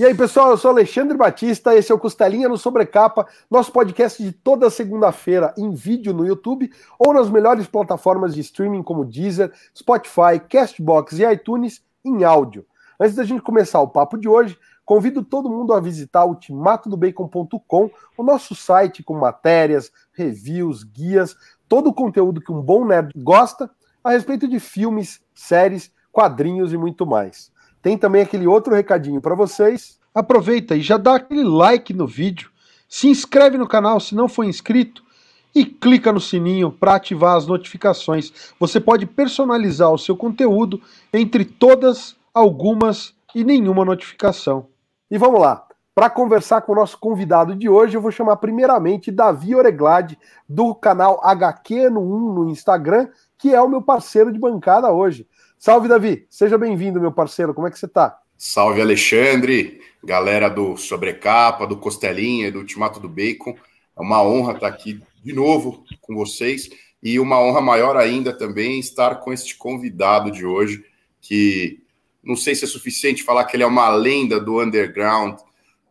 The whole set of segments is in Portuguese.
E aí, pessoal, eu sou Alexandre Batista, esse é o Costelinha no Sobrecapa, nosso podcast de toda segunda-feira em vídeo no YouTube ou nas melhores plataformas de streaming como Deezer, Spotify, Castbox e iTunes em áudio. Antes da gente começar o papo de hoje, convido todo mundo a visitar ultimatodobacon.com, o nosso site com matérias, reviews, guias, todo o conteúdo que um bom nerd gosta a respeito de filmes, séries, quadrinhos e muito mais. Tem também aquele outro recadinho para vocês. Aproveita e já dá aquele like no vídeo, se inscreve no canal se não for inscrito e clica no sininho para ativar as notificações. Você pode personalizar o seu conteúdo entre todas, algumas e nenhuma notificação. E vamos lá. Para conversar com o nosso convidado de hoje, eu vou chamar primeiramente Davi Oreglade, do canal HQ no 1 no Instagram, que é o meu parceiro de bancada hoje. Salve, Davi. Seja bem-vindo, meu parceiro. Como é que você está? Salve, Alexandre. Galera do Sobrecapa, do Costelinha e do Ultimato do Bacon. É uma honra estar aqui de novo com vocês e uma honra maior ainda também estar com este convidado de hoje, que não sei se é suficiente falar que ele é uma lenda do underground,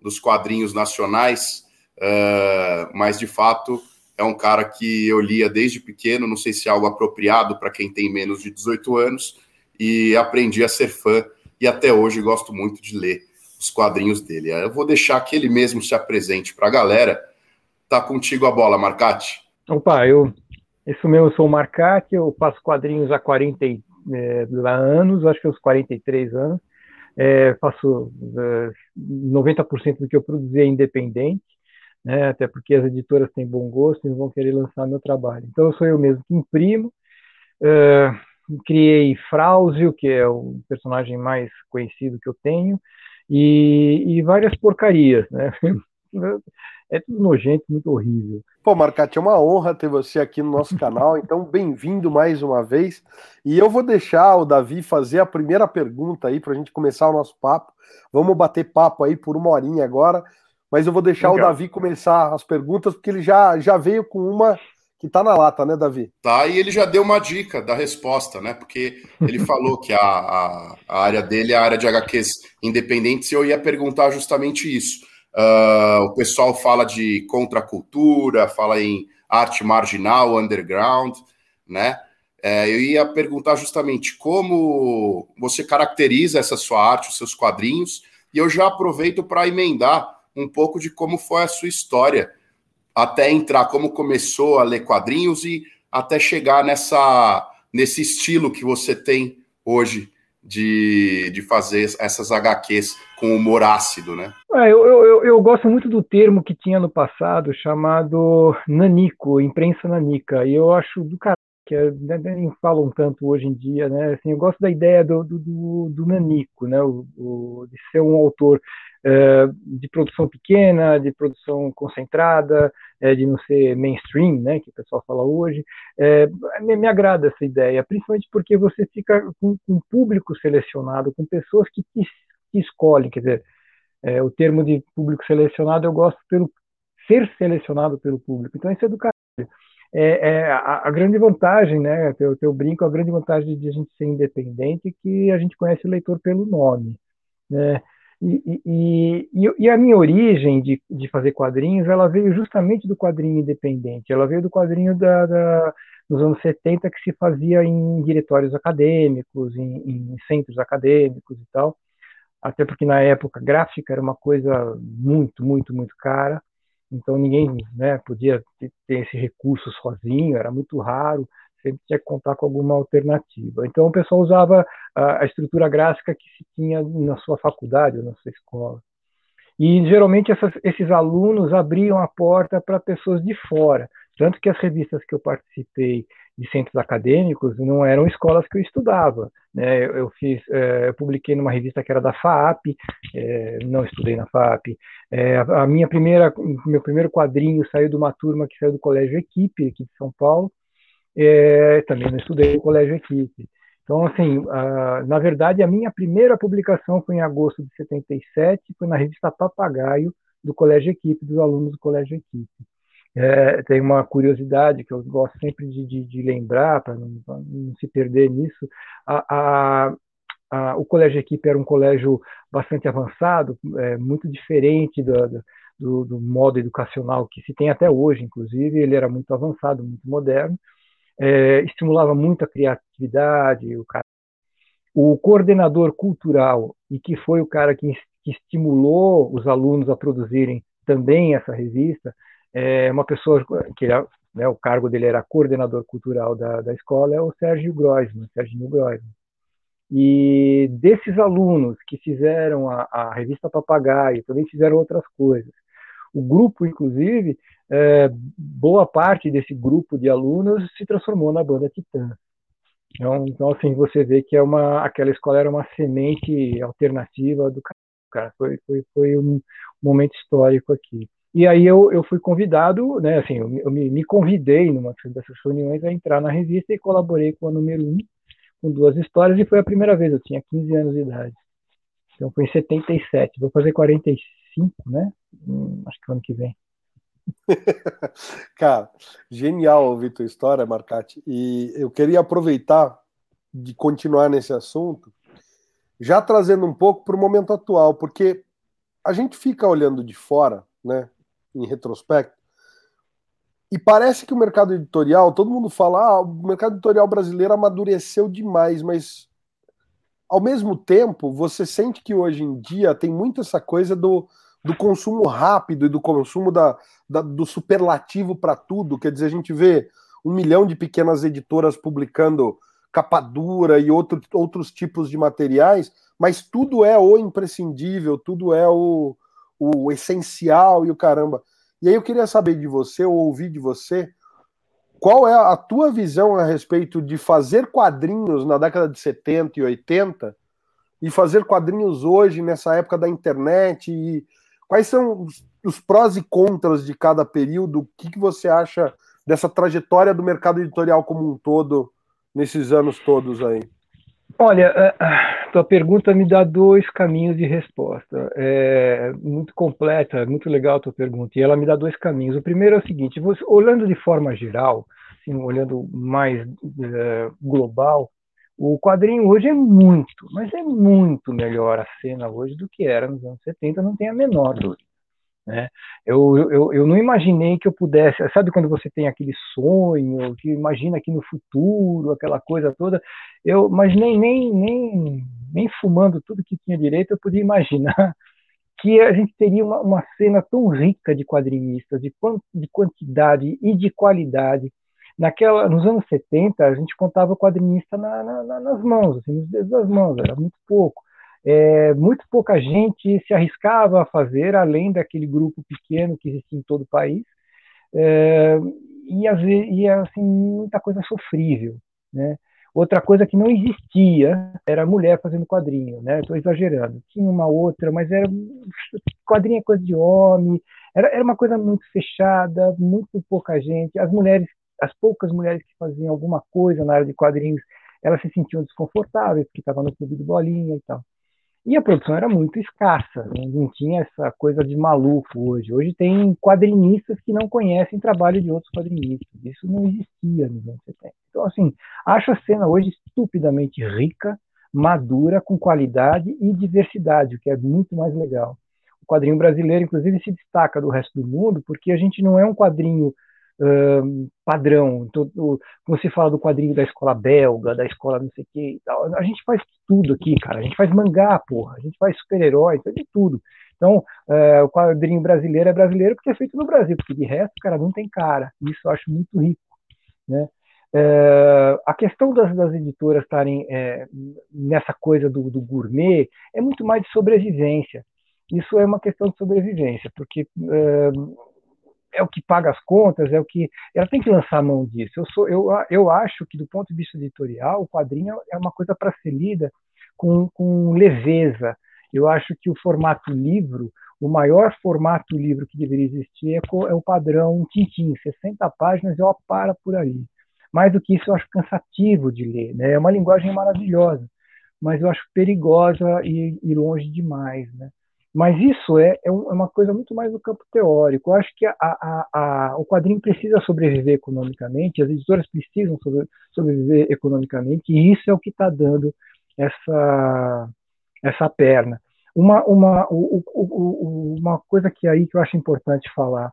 dos quadrinhos nacionais, uh, mas de fato é um cara que eu lia desde pequeno, não sei se é algo apropriado para quem tem menos de 18 anos, e aprendi a ser fã e até hoje gosto muito de ler os quadrinhos dele. Eu vou deixar que ele mesmo se apresente para a galera. Tá contigo a bola, Marcati. Opa, eu isso mesmo, eu sou o Marcati, eu faço quadrinhos há 40 é, anos, acho que uns 43 anos. É, faço é, 90% do que eu produzi é independente, né, até porque as editoras têm bom gosto e não vão querer lançar meu trabalho. Então, sou eu mesmo que imprimo. É, criei Frauzio, que é o personagem mais conhecido que eu tenho, e, e várias porcarias, né? É tudo nojento, muito horrível. Pô, Marcati, é uma honra ter você aqui no nosso canal, então bem-vindo mais uma vez. E eu vou deixar o Davi fazer a primeira pergunta aí para a gente começar o nosso papo. Vamos bater papo aí por uma horinha agora, mas eu vou deixar Legal. o Davi começar as perguntas, porque ele já, já veio com uma que tá na lata, né, Davi? Tá, e ele já deu uma dica da resposta, né? Porque ele falou que a, a, a, área dele é a área de HQs independentes, e eu ia perguntar justamente isso. Uh, o pessoal fala de contracultura, fala em arte marginal, underground, né? É, eu ia perguntar justamente como você caracteriza essa sua arte, os seus quadrinhos, e eu já aproveito para emendar um pouco de como foi a sua história até entrar, como começou a ler quadrinhos e até chegar nessa nesse estilo que você tem hoje de, de fazer essas HQs com humor ácido, né? É, eu, eu, eu, gosto muito do termo que tinha no passado chamado nanico, imprensa nanica, e eu acho do caralho que é, né, nem falam tanto hoje em dia, né? Assim, eu gosto da ideia do, do, do, do nanico, né? O, o, de ser um autor de produção pequena, de produção concentrada, é, de não ser mainstream, né, que o pessoal fala hoje. É, me, agrada essa ideia, principalmente porque você fica com um público selecionado, com pessoas que te escolhem, quer dizer, é, o termo de público selecionado eu gosto pelo ser selecionado pelo público. Então isso é do caralho. É, é a, a, grande vantagem, né, eu, eu brinco, a grande vantagem de a gente ser independente é que a gente conhece o leitor pelo nome, né, e, e, e, a minha origem de, de fazer quadrinhos, ela veio justamente do quadrinho independente. Ela veio do quadrinho da, da nos anos 70 que se fazia em diretórios acadêmicos, em, em, centros acadêmicos e tal. Até porque na época gráfica era uma coisa muito, muito, muito cara. Então ninguém né, podia ter esse recurso sozinho, era muito raro sempre tinha que contar com alguma alternativa. Então o pessoal usava a, estrutura gráfica que se tinha na sua faculdade ou na sua escola. E geralmente essas, esses alunos abriam a porta para pessoas de fora. Tanto que as revistas que eu participei de centros acadêmicos não eram escolas que eu estudava. Né? Eu, eu fiz, é, eu publiquei numa revista que era da FAP, é, não estudei na FAP. É, a minha primeira, meu primeiro quadrinho saiu de uma turma que saiu do Colégio Equipe aqui de São Paulo é, também não estudei no colégio equipe. Então, assim, na verdade, a minha primeira publicação foi em agosto de 77, foi na revista Papagaio, do Colégio Equipe, dos alunos do Colégio Equipe. É, tem uma curiosidade que eu gosto sempre de, de, de lembrar, para não, não, se perder nisso. A, a, a, o colégio equipe era um colégio bastante avançado, é, muito diferente do, do, do, modo educacional que se tem até hoje, inclusive, ele era muito avançado, muito moderno, é, estimulava muito a criatividade, o, cara, o coordenador cultural, e que foi o cara que, que estimulou os alunos a produzirem também essa revista, é uma pessoa que né, o cargo dele era coordenador cultural da, da escola, é o Sérgio Groisman, Sérgio Groisman. E desses alunos que fizeram a, a revista Papagaio, também fizeram outras coisas. O grupo, inclusive, é, boa parte desse grupo de alunos se transformou na banda Titã. Então, então, assim, você vê que é uma, aquela escola era uma semente alternativa do cara. Foi, foi, foi um momento histórico aqui. E aí eu, eu fui convidado, né, assim, eu, me, me, convidei numa dessas reuniões a entrar na revista e colaborei com a número 1, com duas histórias, e foi a primeira vez, eu tinha 15 anos de idade. Então foi em 77, vou fazer 45, né? Hum, acho que ano que vem. Cara, genial ouvir tua história, Marcati. E eu queria aproveitar de continuar nesse assunto, já trazendo um pouco para o momento atual, porque a gente fica olhando de fora, né, em retrospecto, e parece que o mercado editorial, todo mundo fala, ah, o mercado editorial brasileiro amadureceu demais, mas ao mesmo tempo, você sente que hoje em dia tem muito essa coisa do do consumo rápido e do consumo da, da do superlativo para tudo. Quer dizer, a gente vê um milhão de pequenas editoras publicando capa dura e outro, outros tipos de materiais, mas tudo é o imprescindível, tudo é o, o essencial e o caramba. E aí eu queria saber de você, ou ouvir de você, qual é a tua visão a respeito de fazer quadrinhos na década de 70 e 80 e fazer quadrinhos hoje, nessa época da internet e Quais são os, os prós e contras de cada período? O que, que você acha dessa trajetória do mercado editorial como um todo nesses anos todos aí? Olha, a tua pergunta me dá dois caminhos de resposta. É muito completa, muito legal a tua pergunta, e ela me dá dois caminhos. O primeiro é o seguinte: você, olhando de forma geral, assim, olhando mais é, global, o quadrinho hoje é muito, mas é muito melhor a cena hoje do que era nos anos 70, não tem a menor dúvida. Né? Eu, eu, eu não imaginei que eu pudesse, sabe quando você tem aquele sonho, que imagina que no futuro, aquela coisa toda, eu, mas nem, nem, nem, nem fumando tudo que tinha direito, eu podia imaginar que a gente teria uma, uma cena tão rica de quadrinistas, de, de quantidade e de qualidade, naquela, nos anos 70, a gente contava quadrinista na, na, nas mãos, assim, nos dedos das mãos, era muito pouco. É, muito pouca gente se arriscava a fazer, além daquele grupo pequeno que existia em todo o país, é, e, e assim, muita coisa sofrível. Né? Outra coisa que não existia era mulher fazendo quadrinho, né? Estou exagerando. Tinha uma outra, mas era quadrinho é coisa de homem. Era, era uma coisa muito fechada, muito pouca gente. As mulheres as poucas mulheres que faziam alguma coisa na área de quadrinhos, elas se sentiam desconfortáveis, porque estavam no clube de bolinha e tal. E a produção era muito escassa, não tinha essa coisa de maluco hoje. Hoje tem quadrinistas que não conhecem trabalho de outros quadrinistas. Isso não existia nos anos 70. Então, assim, acho a cena hoje estupidamente rica, madura, com qualidade e diversidade, o que é muito mais legal. O quadrinho brasileiro, inclusive, se destaca do resto do mundo porque a gente não é um quadrinho padrão. Todo, quando se fala do quadrinho da escola belga, da escola não sei o que e tal, a gente faz tudo aqui, cara. A gente faz mangá, porra. A gente faz super-herói, faz de tudo. Então, uh, o quadrinho brasileiro é brasileiro porque é feito no Brasil, porque de resto, cara, não tem cara. Isso eu acho muito rico, né? Uh, a questão das, das editoras estarem é, nessa coisa do, do, gourmet é muito mais de sobrevivência. Isso é uma questão de sobrevivência, porque é o que paga as contas, é o que ela tem que lançar a mão disso. Eu sou, eu, eu acho que do ponto de vista editorial, o quadrinho é uma coisa para ser lida com, com leveza. Eu acho que o formato livro, o maior formato livro que deveria existir é, é o padrão Tintim, 60 páginas, eu para por ali. Mais do que isso, eu acho cansativo de ler. Né? É uma linguagem maravilhosa, mas eu acho perigosa e, e longe demais. Né? Mas isso é, é, é, uma coisa muito mais do campo teórico. Eu acho que a, a, a, o quadrinho precisa sobreviver economicamente, as editoras precisam sobre, sobreviver economicamente, e isso é o que está dando essa, essa perna. Uma, uma, o, o, uma coisa que aí que eu acho importante falar.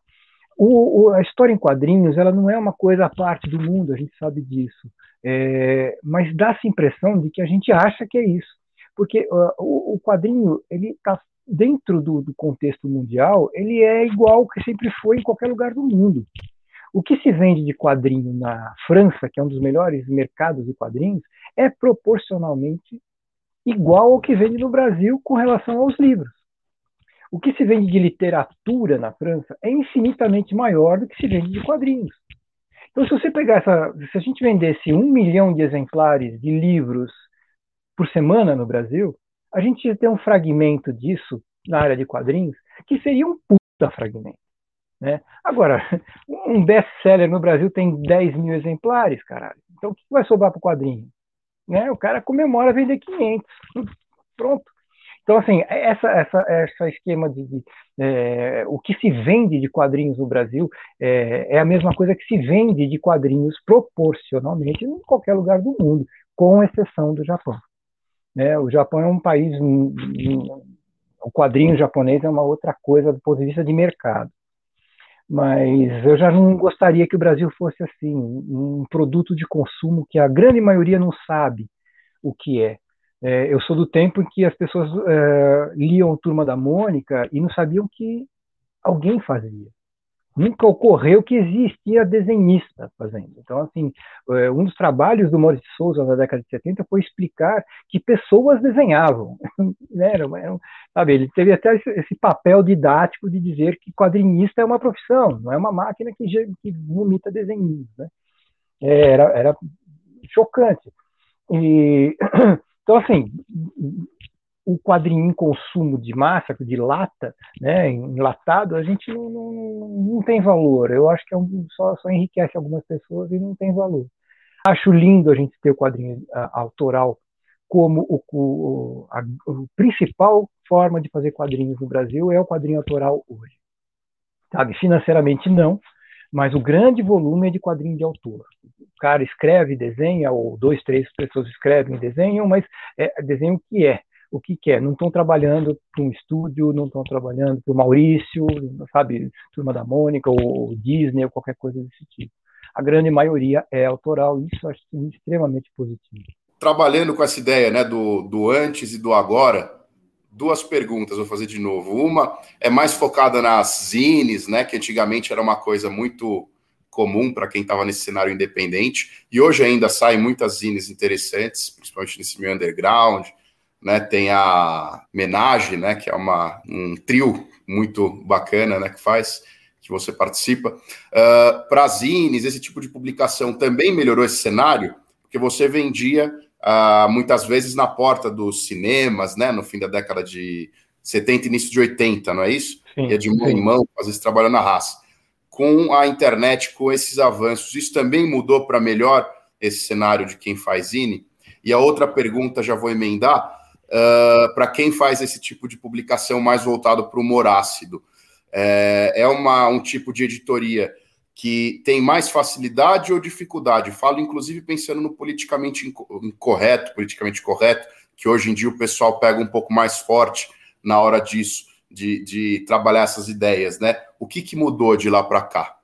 O, a história em quadrinhos ela não é uma coisa à parte do mundo, a gente sabe disso. É, mas dá-se a impressão de que a gente acha que é isso. Porque uh, o, o, quadrinho ele está dentro do, do, contexto mundial, ele é igual que sempre foi em qualquer lugar do mundo. O que se vende de quadrinho na França, que é um dos melhores mercados de quadrinhos, é proporcionalmente igual ao que vende no Brasil com relação aos livros. O que se vende de literatura na França é infinitamente maior do que se vende de quadrinhos. Então, se você pegar essa, se a gente vendesse um milhão de exemplares de livros por semana no Brasil, a gente ia ter um fragmento disso na área de quadrinhos que seria um puta fragmento. Né? Agora, um best-seller no Brasil tem 10 mil exemplares, caralho. Então, o que vai sobrar para o quadrinho? Né? O cara comemora vender 500. Pronto. Então, assim, essa, essa, essa esquema de, de é, o que se vende de quadrinhos no Brasil é, é, a mesma coisa que se vende de quadrinhos proporcionalmente em qualquer lugar do mundo, com exceção do Japão. Né? O Japão é um país. O quadrinho japonês é uma outra coisa do ponto de vista de mercado. Mas eu já não gostaria que o Brasil fosse assim, um produto de consumo que a grande maioria não sabe o que é. é eu sou do tempo em que as pessoas é, liam Turma da Mônica e não sabiam que alguém fazia nunca ocorreu que existia desenhista fazendo. Então, assim, é, um dos trabalhos do Maurício Souza na década de 70 foi explicar que pessoas desenhavam. Né, era, era, sabe, ele teve até esse papel didático de dizer que quadrinista é uma profissão, não é uma máquina que, que vomita desenhos. Né? É, era, era chocante. E, então, assim, o quadrinho em consumo de massa, de lata, né, enlatado, a gente não, não, não tem valor. Eu acho que é um, só, só, enriquece algumas pessoas e não tem valor. Acho lindo a gente ter o quadrinho a, autoral como o, o, a, a principal forma de fazer quadrinhos no Brasil é o quadrinho autoral hoje. Sabe, financeiramente não, mas o grande volume é de quadrinho de autor. O cara escreve, desenha, ou dois, três pessoas escrevem e desenham, mas é desenho que é o que quer. É. Não estão trabalhando para um estúdio, não estão trabalhando para o Maurício, sabe, Turma da Mônica, ou Disney, ou qualquer coisa desse tipo. A grande maioria é autoral, isso eu acho extremamente positivo. Trabalhando com essa ideia né, do, do antes e do agora, duas perguntas vou fazer de novo. Uma é mais focada nas zines, né, que antigamente era uma coisa muito comum para quem estava nesse cenário independente, e hoje ainda saem muitas zines interessantes, principalmente nesse meio underground, né? Tem a Menage, né? Que é uma, um trio muito bacana, né? Que faz, que você participa. Uh, Para zines, esse tipo de publicação também melhorou esse cenário, porque você vendia uh, muitas vezes na porta dos cinemas, né? No fim da década de 70, início de 80, não é isso? Sim, Ia de mão em mão, às vezes trabalhando na raça. Com a internet, com esses avanços, isso também mudou para melhor esse cenário de quem faz zine? E a outra pergunta, já vou emendar, uh, para quem faz esse tipo de publicação mais voltado para o humor ácido. É, é uma, um tipo de editoria que tem mais facilidade ou dificuldade? Falo, inclusive, pensando no politicamente incorreto, politicamente correto, que hoje em dia o pessoal pega um pouco mais forte na hora disso, de, de trabalhar essas ideias, né? O que, que mudou de lá para cá?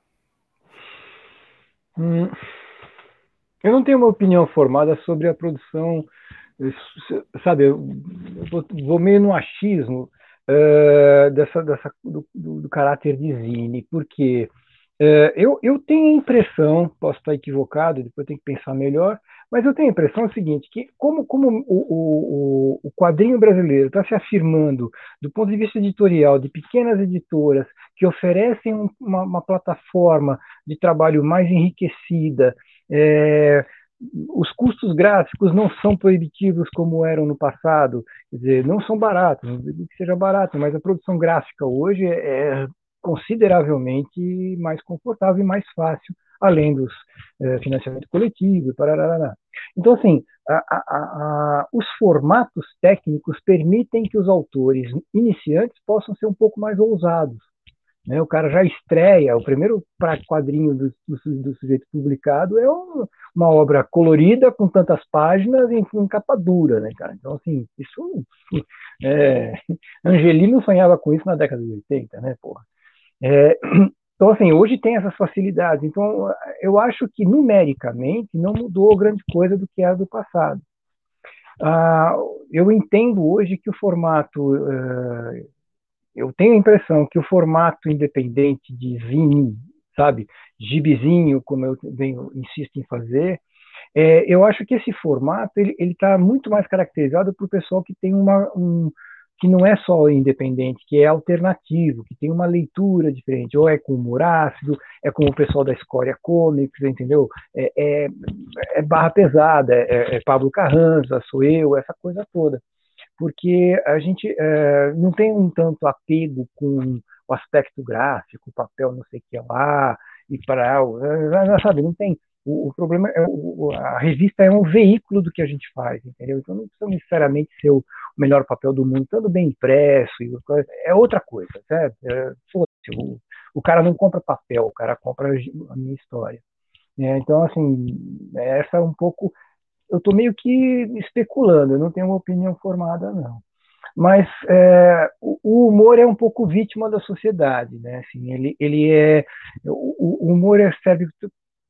Hum, eu não tenho uma opinião formada sobre a produção sabe, vou, vou meio no achismo uh, dessa, dessa, do, do, caráter de Zine, porque uh, eu, eu tenho a impressão, posso estar equivocado, depois tenho que pensar melhor, mas eu tenho a impressão seguinte, que como, como o, o, o quadrinho brasileiro está se afirmando do ponto de vista editorial de pequenas editoras que oferecem uma, uma plataforma de trabalho mais enriquecida, é, os custos gráficos não são proibitivos como eram no passado, quer dizer, não são baratos, não digo que seja barato, mas a produção gráfica hoje é consideravelmente mais confortável e mais fácil, além dos é, financiamento coletivo, parará. Então, assim, a, a, a, os formatos técnicos permitem que os autores iniciantes possam ser um pouco mais ousados, Né? O cara já estreia, o primeiro quadrinho do, do, do sujeito publicado é um, uma obra colorida com tantas páginas em, em, capa dura, né, cara? Então, assim, isso. É, Angelino sonhava com isso na década de 80, né, porra? É, então, assim, hoje tem essas facilidades. Então, eu acho que numericamente não mudou grande coisa do que era do passado. Ah, eu entendo hoje que o formato uh, eu tenho a impressão que o formato independente de zine, sabe, gibizinho, como eu venho, insisto em fazer, é, eu acho que esse formato ele está muito mais caracterizado para o pessoal que tem uma um, que não é só independente, que é alternativo, que tem uma leitura diferente, ou é com humor ácido, é como o pessoal da Escória Comics, entendeu? É, é, é barra pesada, é, é Pablo Carranza, sou eu, essa coisa toda porque a gente é, não tem um tanto apego com o aspecto gráfico, o papel não sei o que lá, e para, sabe, não tem. O, o problema é o, a revista é um veículo do que a gente faz, entendeu? Então não precisa necessariamente ser o melhor papel do mundo, estando bem impresso, é outra coisa, certo? É, o, o cara não compra papel, o cara compra a minha história. É, então, assim, essa é um pouco eu estou meio que especulando, eu não tenho uma opinião formada, não. Mas é, o, humor é um pouco vítima da sociedade, né? Assim, ele, ele é, o, o humor é, serve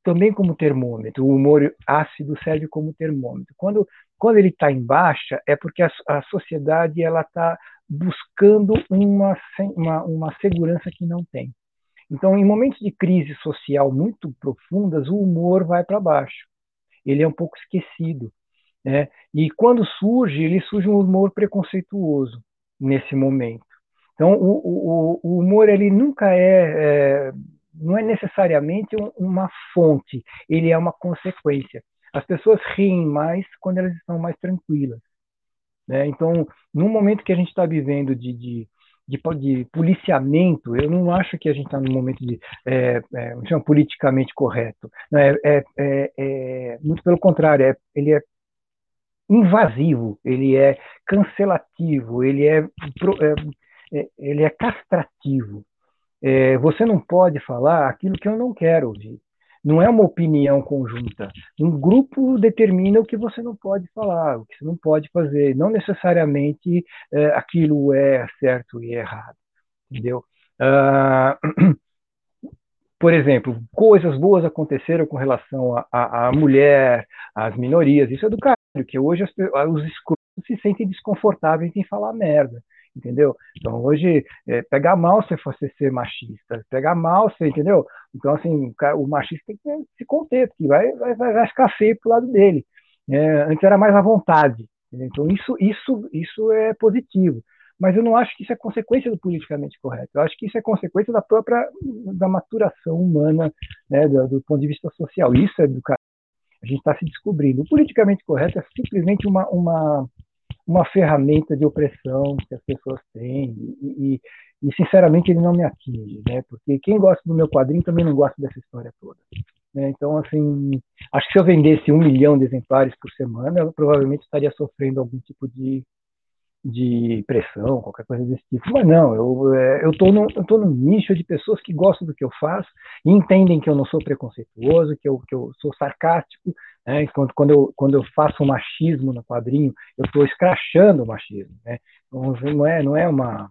também como termômetro, o humor ácido serve como termômetro. Quando, quando ele está em baixa, é porque a, a sociedade ela está buscando uma, uma, uma segurança que não tem. Então, em momentos de crise social muito profundas, o humor vai para baixo ele é um pouco esquecido. Né? E quando surge, ele surge um humor preconceituoso nesse momento. Então, o, o, o humor ele nunca é, é não é necessariamente uma fonte, ele é uma consequência. As pessoas riem mais quando elas estão mais tranquilas. Né? Então, no momento que a gente está vivendo de, de de, de, policiamento, eu não acho que a gente está num momento de é, é, chama politicamente correto. É, é, é, é, muito pelo contrário, é, ele é invasivo, ele é cancelativo, ele é, ele é castrativo. você não pode falar aquilo que eu não quero ouvir não é uma opinião conjunta. Um grupo determina o que você não pode falar, o que você não pode fazer. Não necessariamente é, aquilo é certo e errado, entendeu? Uh, por exemplo, coisas boas aconteceram com relação à mulher, às minorias. Isso é do caralho, que hoje as, os escrotos se sentem desconfortáveis em falar merda entendeu? Então hoje é, pegar mal se você ser machista, pegar mal você, entendeu? Então assim o machista tem que se conter, porque vai, vai, vai ficar feio pro lado dele. É, antes era mais à vontade. Entendeu? Então isso, isso, isso é positivo. Mas eu não acho que isso é consequência do politicamente correto. Eu acho que isso é consequência da própria da maturação humana, né, do, do ponto de vista social. Isso é do a gente está se descobrindo. O politicamente correto é simplesmente uma, uma uma ferramenta de opressão que as pessoas têm e, e, e, sinceramente ele não me atinge, né? Porque quem gosta do meu quadrinho também não gosta dessa história toda. Né? Então, assim, acho que se eu vendesse um milhão de exemplares por semana, eu provavelmente estaria sofrendo algum tipo de de pressão, qualquer coisa desse tipo. Mas não, eu é, eu tô num, eu tô num nicho de pessoas que gostam do que eu faço e entendem que eu não sou preconceituoso, que eu, que eu sou sarcástico. Né? Quando, quando, eu, quando eu faço o machismo no quadrinho, eu estou escrachando o machismo. Né? Então, não é não é uma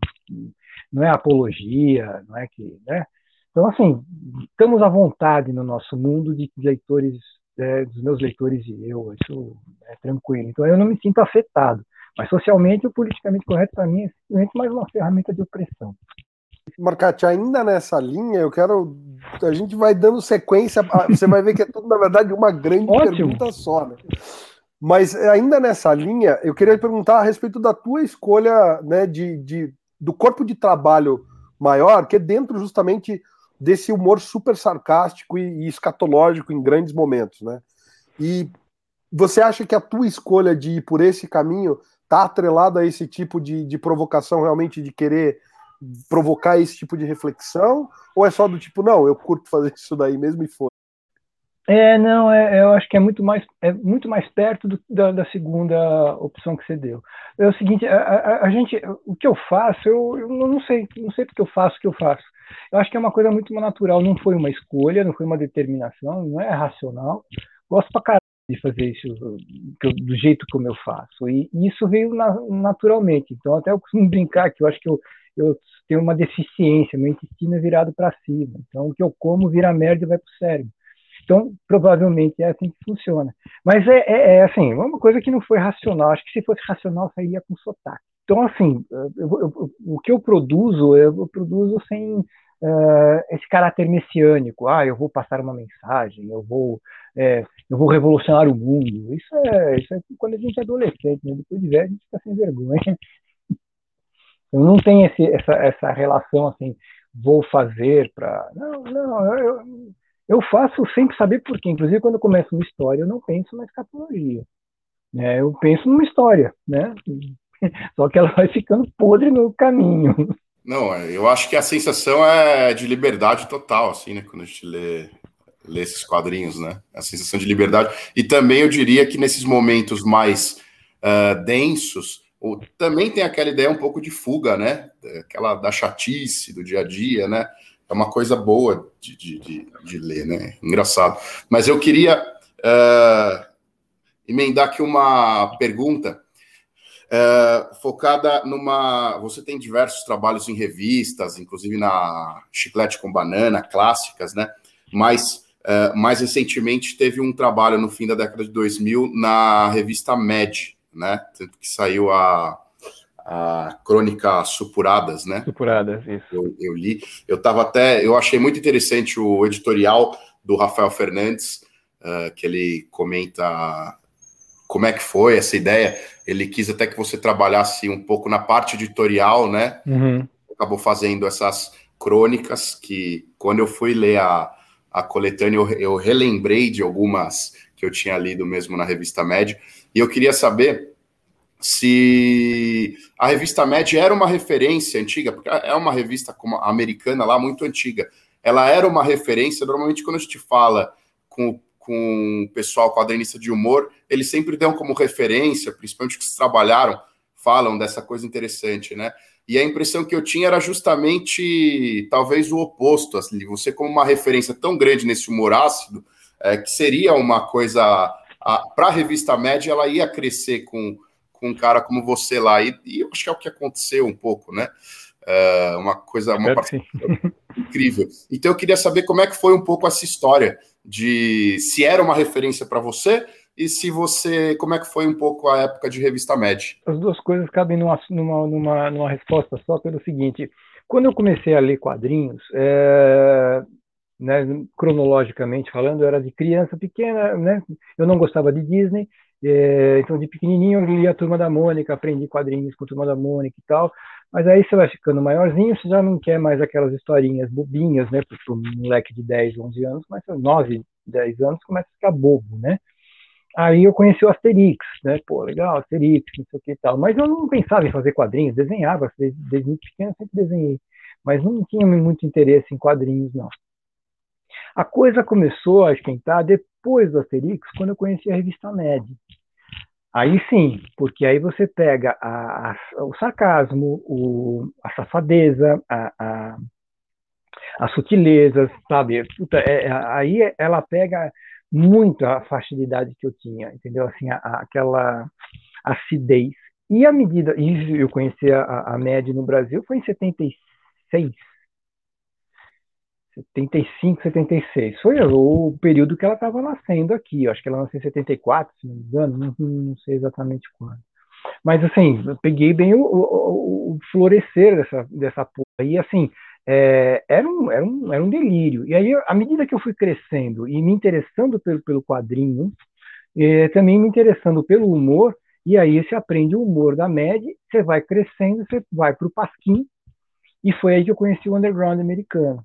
não é apologia, não é que, né? Então assim, estamos à vontade no nosso mundo de leitores é, dos meus leitores e eu, isso é tranquilo. Então eu não me sinto afetado. Mas socialmente, o politicamente correto, para mim, é simplesmente mais uma ferramenta de opressão. Marcati, ainda nessa linha, eu quero. A gente vai dando sequência, você vai ver que é tudo, na verdade, uma grande pergunta só, né? Mas ainda nessa linha, eu queria perguntar a respeito da tua escolha né, de, de, do corpo de trabalho maior, que é dentro justamente desse humor super sarcástico e, e escatológico em grandes momentos, né? E você acha que a tua escolha de ir por esse caminho está atrelado a esse tipo de, de provocação, realmente de querer provocar esse tipo de reflexão? Ou é só do tipo, não, eu curto fazer isso daí mesmo e for? É, não, é, eu acho que é muito mais, é muito mais perto do, da, da, segunda opção que você deu. É o seguinte, a, a, a gente, o que eu faço, eu, eu, não sei, não sei porque eu faço o que eu faço. Eu acho que é uma coisa muito natural, não foi uma escolha, não foi uma determinação, não é racional. Gosto pra caralho de fazer isso do jeito como eu faço. E, e isso veio na, naturalmente. Então, até eu costumo brincar que eu acho que eu, eu tenho uma deficiência, meu intestino é virado para cima. Então, o que eu como vira merda e vai para o cérebro. Então, provavelmente é assim que funciona. Mas é, é, é assim, uma coisa que não foi racional. Acho que se fosse racional, sairia com sotaque. Então, assim, eu, eu, o que eu produzo, eu produzo sem uh, esse caráter messiânico. Ah, eu vou passar uma mensagem, eu vou, é, eu vou revolucionar o mundo. Isso é, isso é quando a gente é adolescente, né? depois de velho a gente fica sem vergonha. Eu não tenho esse, essa, essa relação assim, vou fazer para. Não, não, eu, eu faço sem saber por quê. Inclusive, quando eu começo uma história, eu não penso na escatologia. Né? Eu penso numa história, né? Só que ela vai ficando podre no caminho. Não, eu acho que a sensação é de liberdade total, assim, né? Quando a gente lê, lê esses quadrinhos, né? A sensação de liberdade. E também eu diria que nesses momentos mais uh, densos, também tem aquela ideia um pouco de fuga, né? Aquela da chatice do dia a dia, né? é uma coisa boa de, de, de, de ler, né? Engraçado. Mas eu queria uh, emendar aqui uma pergunta uh, focada numa. Você tem diversos trabalhos em revistas, inclusive na Chiclete com Banana, clássicas, né? Mas uh, mais recentemente teve um trabalho no fim da década de 2000 na revista Med, né? Tanto que saiu a a crônica Supuradas, né? Supuradas, isso. Eu, eu li. Eu estava até. Eu achei muito interessante o editorial do Rafael Fernandes, uh, que ele comenta como é que foi essa ideia. Ele quis até que você trabalhasse um pouco na parte editorial, né? Uhum. Acabou fazendo essas crônicas que, quando eu fui ler a, a coletânea, eu, eu relembrei de algumas que eu tinha lido mesmo na revista Média. E eu queria saber se a revista Mad era uma referência antiga, porque é uma revista como americana lá muito antiga. Ela era uma referência, normalmente quando a gente fala com, com o pessoal quadrinista de humor, eles sempre dão como referência, principalmente que trabalharam, falam dessa coisa interessante, né? E a impressão que eu tinha era justamente talvez o oposto, assim, você como uma referência tão grande nesse humor ácido, é, que seria uma coisa para a revista média, ela ia crescer com com um cara como você lá. E, e eu acho que é o que aconteceu um pouco, né? É uma coisa, uma incrível. Então eu queria saber como é que foi um pouco essa história de se era uma referência para você e se você, como é que foi um pouco a época de revista Med? As duas coisas cabem numa, numa, numa, numa resposta só pelo seguinte: quando eu comecei a ler quadrinhos, é, né, cronologicamente falando, eu era de criança pequena, né, eu não gostava de Disney, é, então, de pequenininho, eu li a Turma da Mônica, aprendi quadrinhos com a Turma da Mônica e tal. Mas aí você vai ficando maiorzinho, você já não quer mais aquelas historinhas bobinhas, né? Para um moleque de 10, 11 anos, mas 9, 10 anos começa a ficar bobo, né? Aí eu conheci o Asterix, né? Pô, legal, Asterix, não sei o que e tal. Mas eu não pensava em fazer quadrinhos, desenhava, desde, desde muito pequeno sempre desenhei. Mas não tinha muito interesse em quadrinhos, não. A coisa começou a esquentar depois do Asterix, quando eu conheci a revista Med. Aí sim, porque aí você pega a, a, o sarcasmo, o, a safadeza, a, a, as sutilezas, sabe? Puta, é, é aí ela pega muito a facilidade que eu tinha, entendeu? Assim, aquela acidez. E à medida, e eu conheci a, a MED no Brasil, foi em 76, 75, 76. Foi o período que ela estava nascendo aqui. Eu acho que ela nasceu em 74, se não me engano, não, não sei exatamente quando. Mas, assim, peguei bem o, o, o florescer dessa, dessa porra. E, assim, é, era, um, era, um, era um delírio. E aí, à medida que eu fui crescendo e me interessando pelo, pelo quadrinho, é, também me interessando pelo humor, e aí você aprende o humor da média, você vai crescendo, você vai para o Pasquim, e foi aí que eu conheci o underground americano.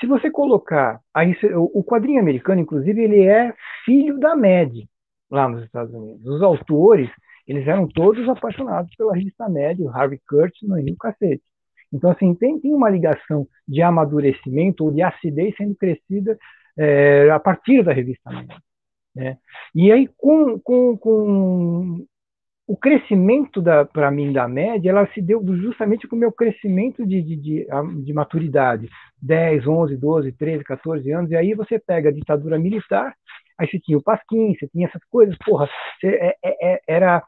Se você colocar aí, o quadrinho americano, inclusive, ele é filho da MED lá nos Estados Unidos. Os autores, eles eram todos apaixonados pela revista MED, o Harvey Kurtzman e o cacete. Então, assim, tem, tem uma ligação de amadurecimento ou de acidez sendo crescida é, a partir da revista Média. Né? E aí, com, com, com o crescimento para mim da média, ela se deu justamente com o meu crescimento de, de, de, de, maturidade, 10, 11, 12, 13, 14 anos, e aí você pega a ditadura militar, aí você tinha o Pasquim, você tinha essas coisas, porra, você, é, é, é era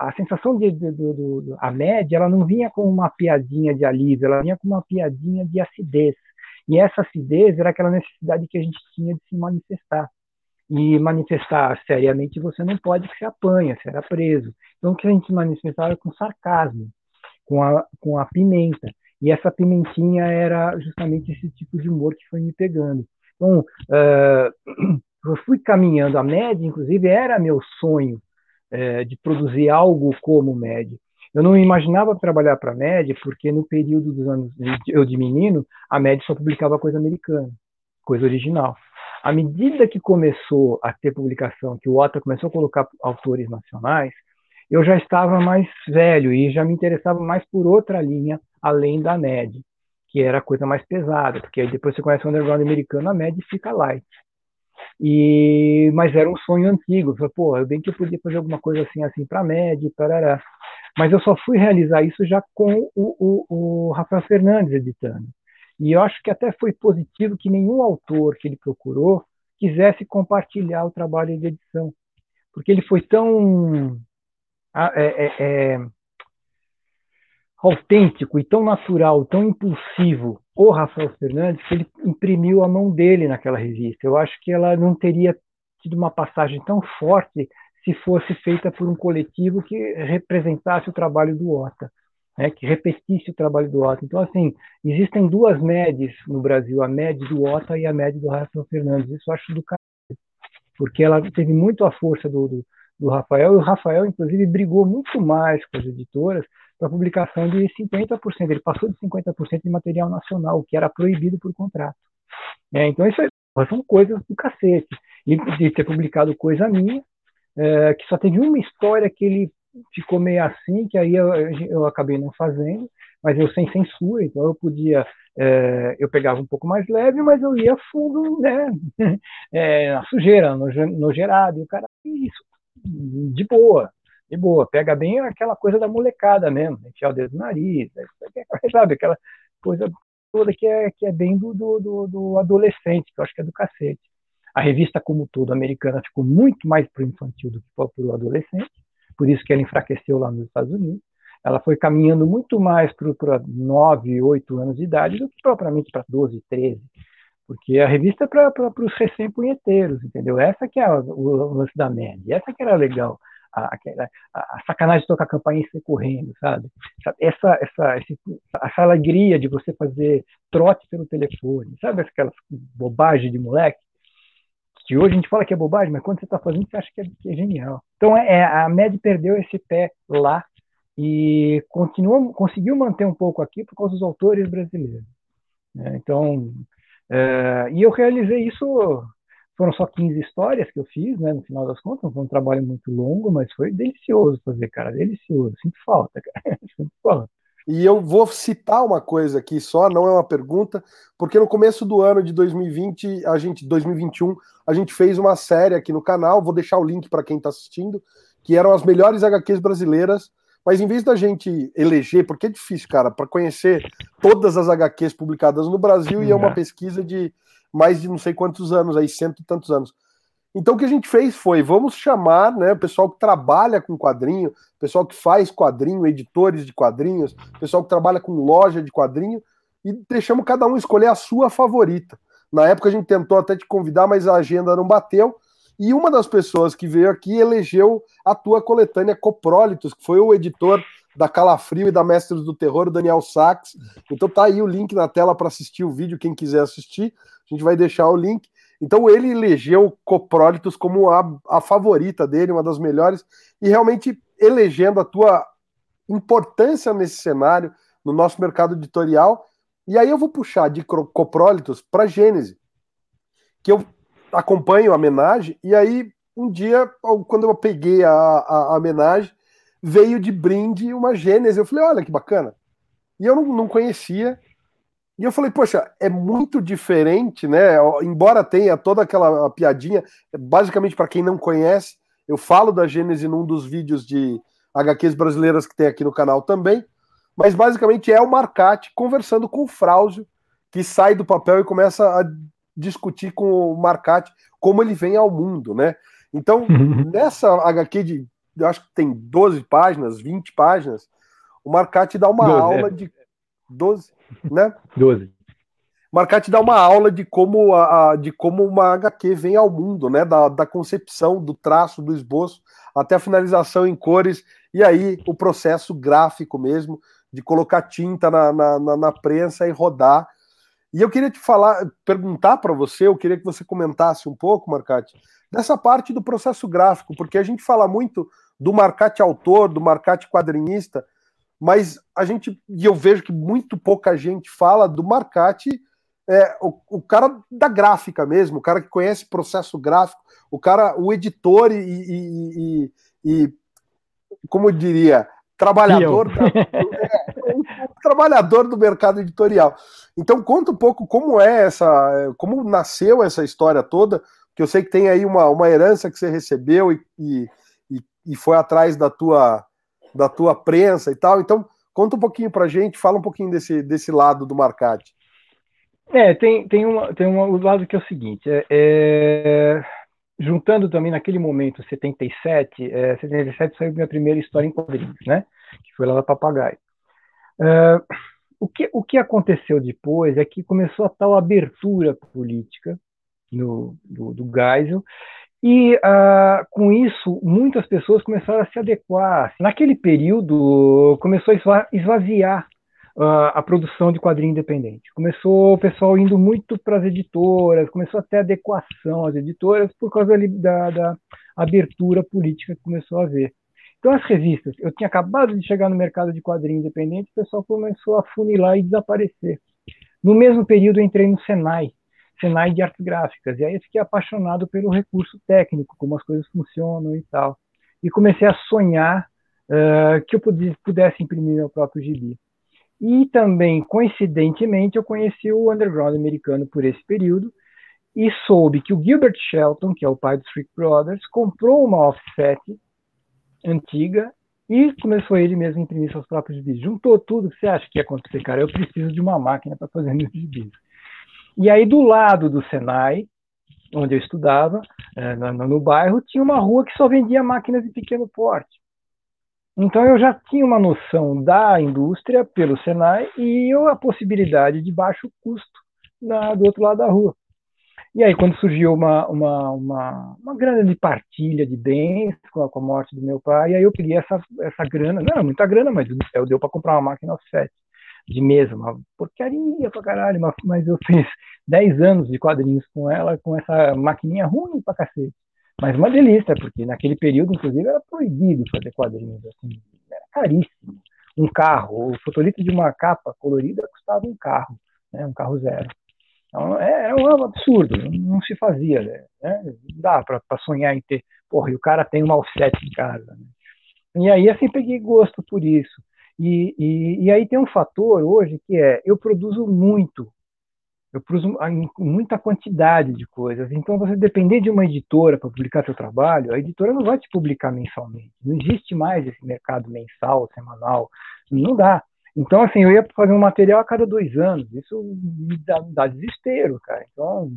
a sensação de, de, de, de, a média, ela não vinha com uma piadinha de alívio, ela vinha com uma piadinha de acidez, e essa acidez era aquela necessidade que a gente tinha de se manifestar e manifestar seriamente você não pode que se apanha, será preso. Então, o que a gente manifestava com sarcasmo, com a, com a pimenta. E essa pimentinha era justamente esse tipo de humor que foi me pegando. Então, uh, eu fui caminhando. A média, inclusive, era meu sonho uh, de produzir algo como média. Eu não imaginava trabalhar para a média, porque no período dos anos eu de menino, a média só publicava coisa americana, coisa original. À medida que começou a ter publicação, que o OTA começou a colocar autores nacionais, eu já estava mais velho e já me interessava mais por outra linha, além da MED, que era a coisa mais pesada, porque aí depois você conhece o underground americano, a MED fica light. E, mas era um sonho antigo. falei, pô, eu bem que eu podia fazer alguma coisa assim, assim para MED, parará. Mas eu só fui realizar isso já com o, o, o Rafael Fernandes editando. E eu acho que até foi positivo que nenhum autor que ele procurou quisesse compartilhar o trabalho de edição, porque ele foi tão é, é, é, autêntico e tão natural, tão impulsivo, o Rafael Fernandes, que ele imprimiu a mão dele naquela revista. Eu acho que ela não teria tido uma passagem tão forte se fosse feita por um coletivo que representasse o trabalho do Ota né, que repetisse o trabalho do Otto. Então, assim, existem duas médias no Brasil, a média do Otto e a média do Rafael Fernandes. Isso eu acho do caralho, porque ela teve muito a força do, do, do Rafael, e o Rafael, inclusive, brigou muito mais com as editoras para publicação de 50%. Ele passou de 50% de material nacional, que era proibido por contrato. É, então, isso são coisas do cacete. E de ter publicado coisa minha, é, que só teve uma história que ele ficou meio assim, que aí eu, eu acabei não fazendo, mas eu sem censura, então eu podia, é, eu pegava um pouco mais leve, mas eu ia fundo, né, é, na sujeira, no, no gerado, e o cara, isso, de boa, de boa, pega bem aquela coisa da molecada mesmo, enfiar o dedo no nariz, sabe, aquela coisa toda que é, que é bem do, do, do adolescente, que eu acho que é do cacete. A revista como todo americana ficou muito mais para o infantil do que para o adolescente, por isso que ela enfraqueceu lá nos Estados Unidos. Ela foi caminhando muito mais para 9, 8 anos de idade do que propriamente para 12, 13. Porque a revista é para os recém-punheteiros, entendeu? Essa que é o, lance da média, essa que era legal. A, a, a, sacanagem de tocar campainha e sair correndo, sabe? Essa, essa, esse, essa alegria de você fazer trote pelo telefone, sabe aquelas bobagens de moleque? Que hoje a gente fala que é bobagem, mas quando você está fazendo, você acha que é, que é genial. Então, é, é a MED perdeu esse pé lá e continua, conseguiu manter um pouco aqui por causa dos autores brasileiros. Né? Então, é, e eu realizei isso, foram só 15 histórias que eu fiz, né, no final das contas, foi um trabalho muito longo, mas foi delicioso fazer, cara, delicioso, sinto falta, cara, sinto falta. E eu vou citar uma coisa aqui só, não é uma pergunta, porque no começo do ano de 2020, a gente 2021, a gente fez uma série aqui no canal, vou deixar o link para quem está assistindo, que eram as melhores HQs brasileiras, mas em vez da gente eleger, porque é difícil, cara, para conhecer todas as HQs publicadas no Brasil, e é uma uhum. pesquisa de mais de não sei quantos anos, aí cento e tantos anos. Então o que a gente fez foi, vamos chamar né, o pessoal que trabalha com quadrinho, pessoal que faz quadrinho, editores de quadrinhos, pessoal que trabalha com loja de quadrinho, e deixamos cada um escolher a sua favorita. Na época a gente tentou até te convidar, mas a agenda não bateu. E uma das pessoas que veio aqui elegeu a tua coletânea Coprólitos, que foi o editor da Calafrio e da Mestres do Terror, Daniel Sachs. Então tá aí o link na tela para assistir o vídeo, quem quiser assistir. A gente vai deixar o link. Então ele elegeu Coprólitos como a, a favorita dele, uma das melhores, e realmente elegendo a tua importância nesse cenário, no nosso mercado editorial. E aí eu vou puxar de Coprólitos para Gênese, que eu acompanho a homenagem, e aí um dia, quando eu peguei a, a, a homenagem, veio de brinde uma Gênese. Eu falei, olha que bacana. E eu não, não conhecia, E eu falei, poxa, é muito diferente, né? Embora tenha toda aquela piadinha, basicamente para quem não conhece, eu falo da Gênese num dos vídeos de HQs brasileiras que tem aqui no canal também, mas basicamente é o Marcati conversando com o Frauzio, que sai do papel e começa a discutir com o Marcati como ele vem ao mundo, né? Então, nessa HQ de, eu acho que tem 12 páginas, 20 páginas, o Marcati dá uma 12, aula é. de 12, né? 12. Marcati dá uma aula de como, a, de como uma HQ vem ao mundo, né? Da, da concepção, do traço, do esboço, até a finalização em cores, e aí o processo gráfico mesmo, de colocar tinta na, na, na prensa e rodar. E eu queria te falar, perguntar para você, eu queria que você comentasse um pouco, Marcati, dessa parte do processo gráfico, porque a gente fala muito do Marcati autor, do Marcati quadrinista, mas a gente, e eu vejo que muito pouca gente fala do Marcati, é, o, o cara da gráfica mesmo, o cara que conhece processo gráfico, o cara, o editor e, e, e, e como eu diria, trabalhador, da, é, trabalhador do mercado editorial. Então conta um pouco como é essa, como nasceu essa história toda, que eu sei que tem aí uma, uma herança que você recebeu e, e, e foi atrás da tua da tua prensa e tal. Então, conta um pouquinho para gente, fala um pouquinho desse, desse lado do Marcati. É, tem, tem, uma, tem um lado que é o seguinte, é, é, juntando também naquele momento, 77, é, 77 saiu minha primeira história em quadrinhos, né, que foi lá da Papagaio. É, o, que, o que aconteceu depois é que começou a tal abertura política no, do, do Geisel, e uh, com isso, muitas pessoas começaram a se adequar. Naquele período, começou a esvaziar uh, a produção de quadrinho independente. Começou o pessoal indo muito para as editoras, começou a ter adequação às editoras por causa da, da abertura política que começou a haver. Então, as revistas, eu tinha acabado de chegar no mercado de quadrinho independente, o pessoal começou a funilar e desaparecer. No mesmo período, eu entrei no Senai, Senai de Artes Gráficas. E aí eu fiquei apaixonado pelo recurso técnico, como as coisas funcionam e tal. E comecei a sonhar uh, que eu pudesse imprimir meu próprio gibi. E também, coincidentemente, eu conheci o underground americano por esse período e soube que o Gilbert Shelton, que é o pai dos Freak Brothers, comprou uma offset antiga e começou ele mesmo a imprimir seus próprios gibis. Juntou tudo que você acha que ia acontecer, cara. Eu preciso de uma máquina para fazer meus gibis. E aí, do lado do Senai, onde eu estudava, é, no, bairro, tinha uma rua que só vendia máquinas de pequeno porte. Então, eu já tinha uma noção da indústria pelo Senai e a possibilidade de baixo custo na, do outro lado da rua. E aí, quando surgiu uma, uma, uma, uma grande partilha de bens com a, com a, morte do meu pai, aí eu peguei essa, essa grana, não era muita grana, mas eu deu para comprar uma máquina offset de mesa, uma porcaria pra caralho, mas, mas eu fiz 10 anos de quadrinhos com ela, com essa maquininha ruim pra cacete. Mas uma delícia, porque naquele período, inclusive, era proibido fazer quadrinhos, assim, era caríssimo. Um carro, o fotolito de uma capa colorida custava um carro, né, um carro zero. Então, é, era um absurdo, não se fazia, né? Não dá para sonhar em ter, porra, e o cara tem uma offset em casa. Né? E aí, assim, peguei gosto por isso. E, e, e, aí tem um fator hoje que é, eu produzo muito, eu produzo muita quantidade de coisas. Então, você depender de uma editora para publicar seu trabalho, a editora não vai te publicar mensalmente. Não existe mais esse mercado mensal, semanal. Não dá. Então, assim, eu ia fazer um material a cada dois anos. Isso me dá, dá desespero, cara. Então,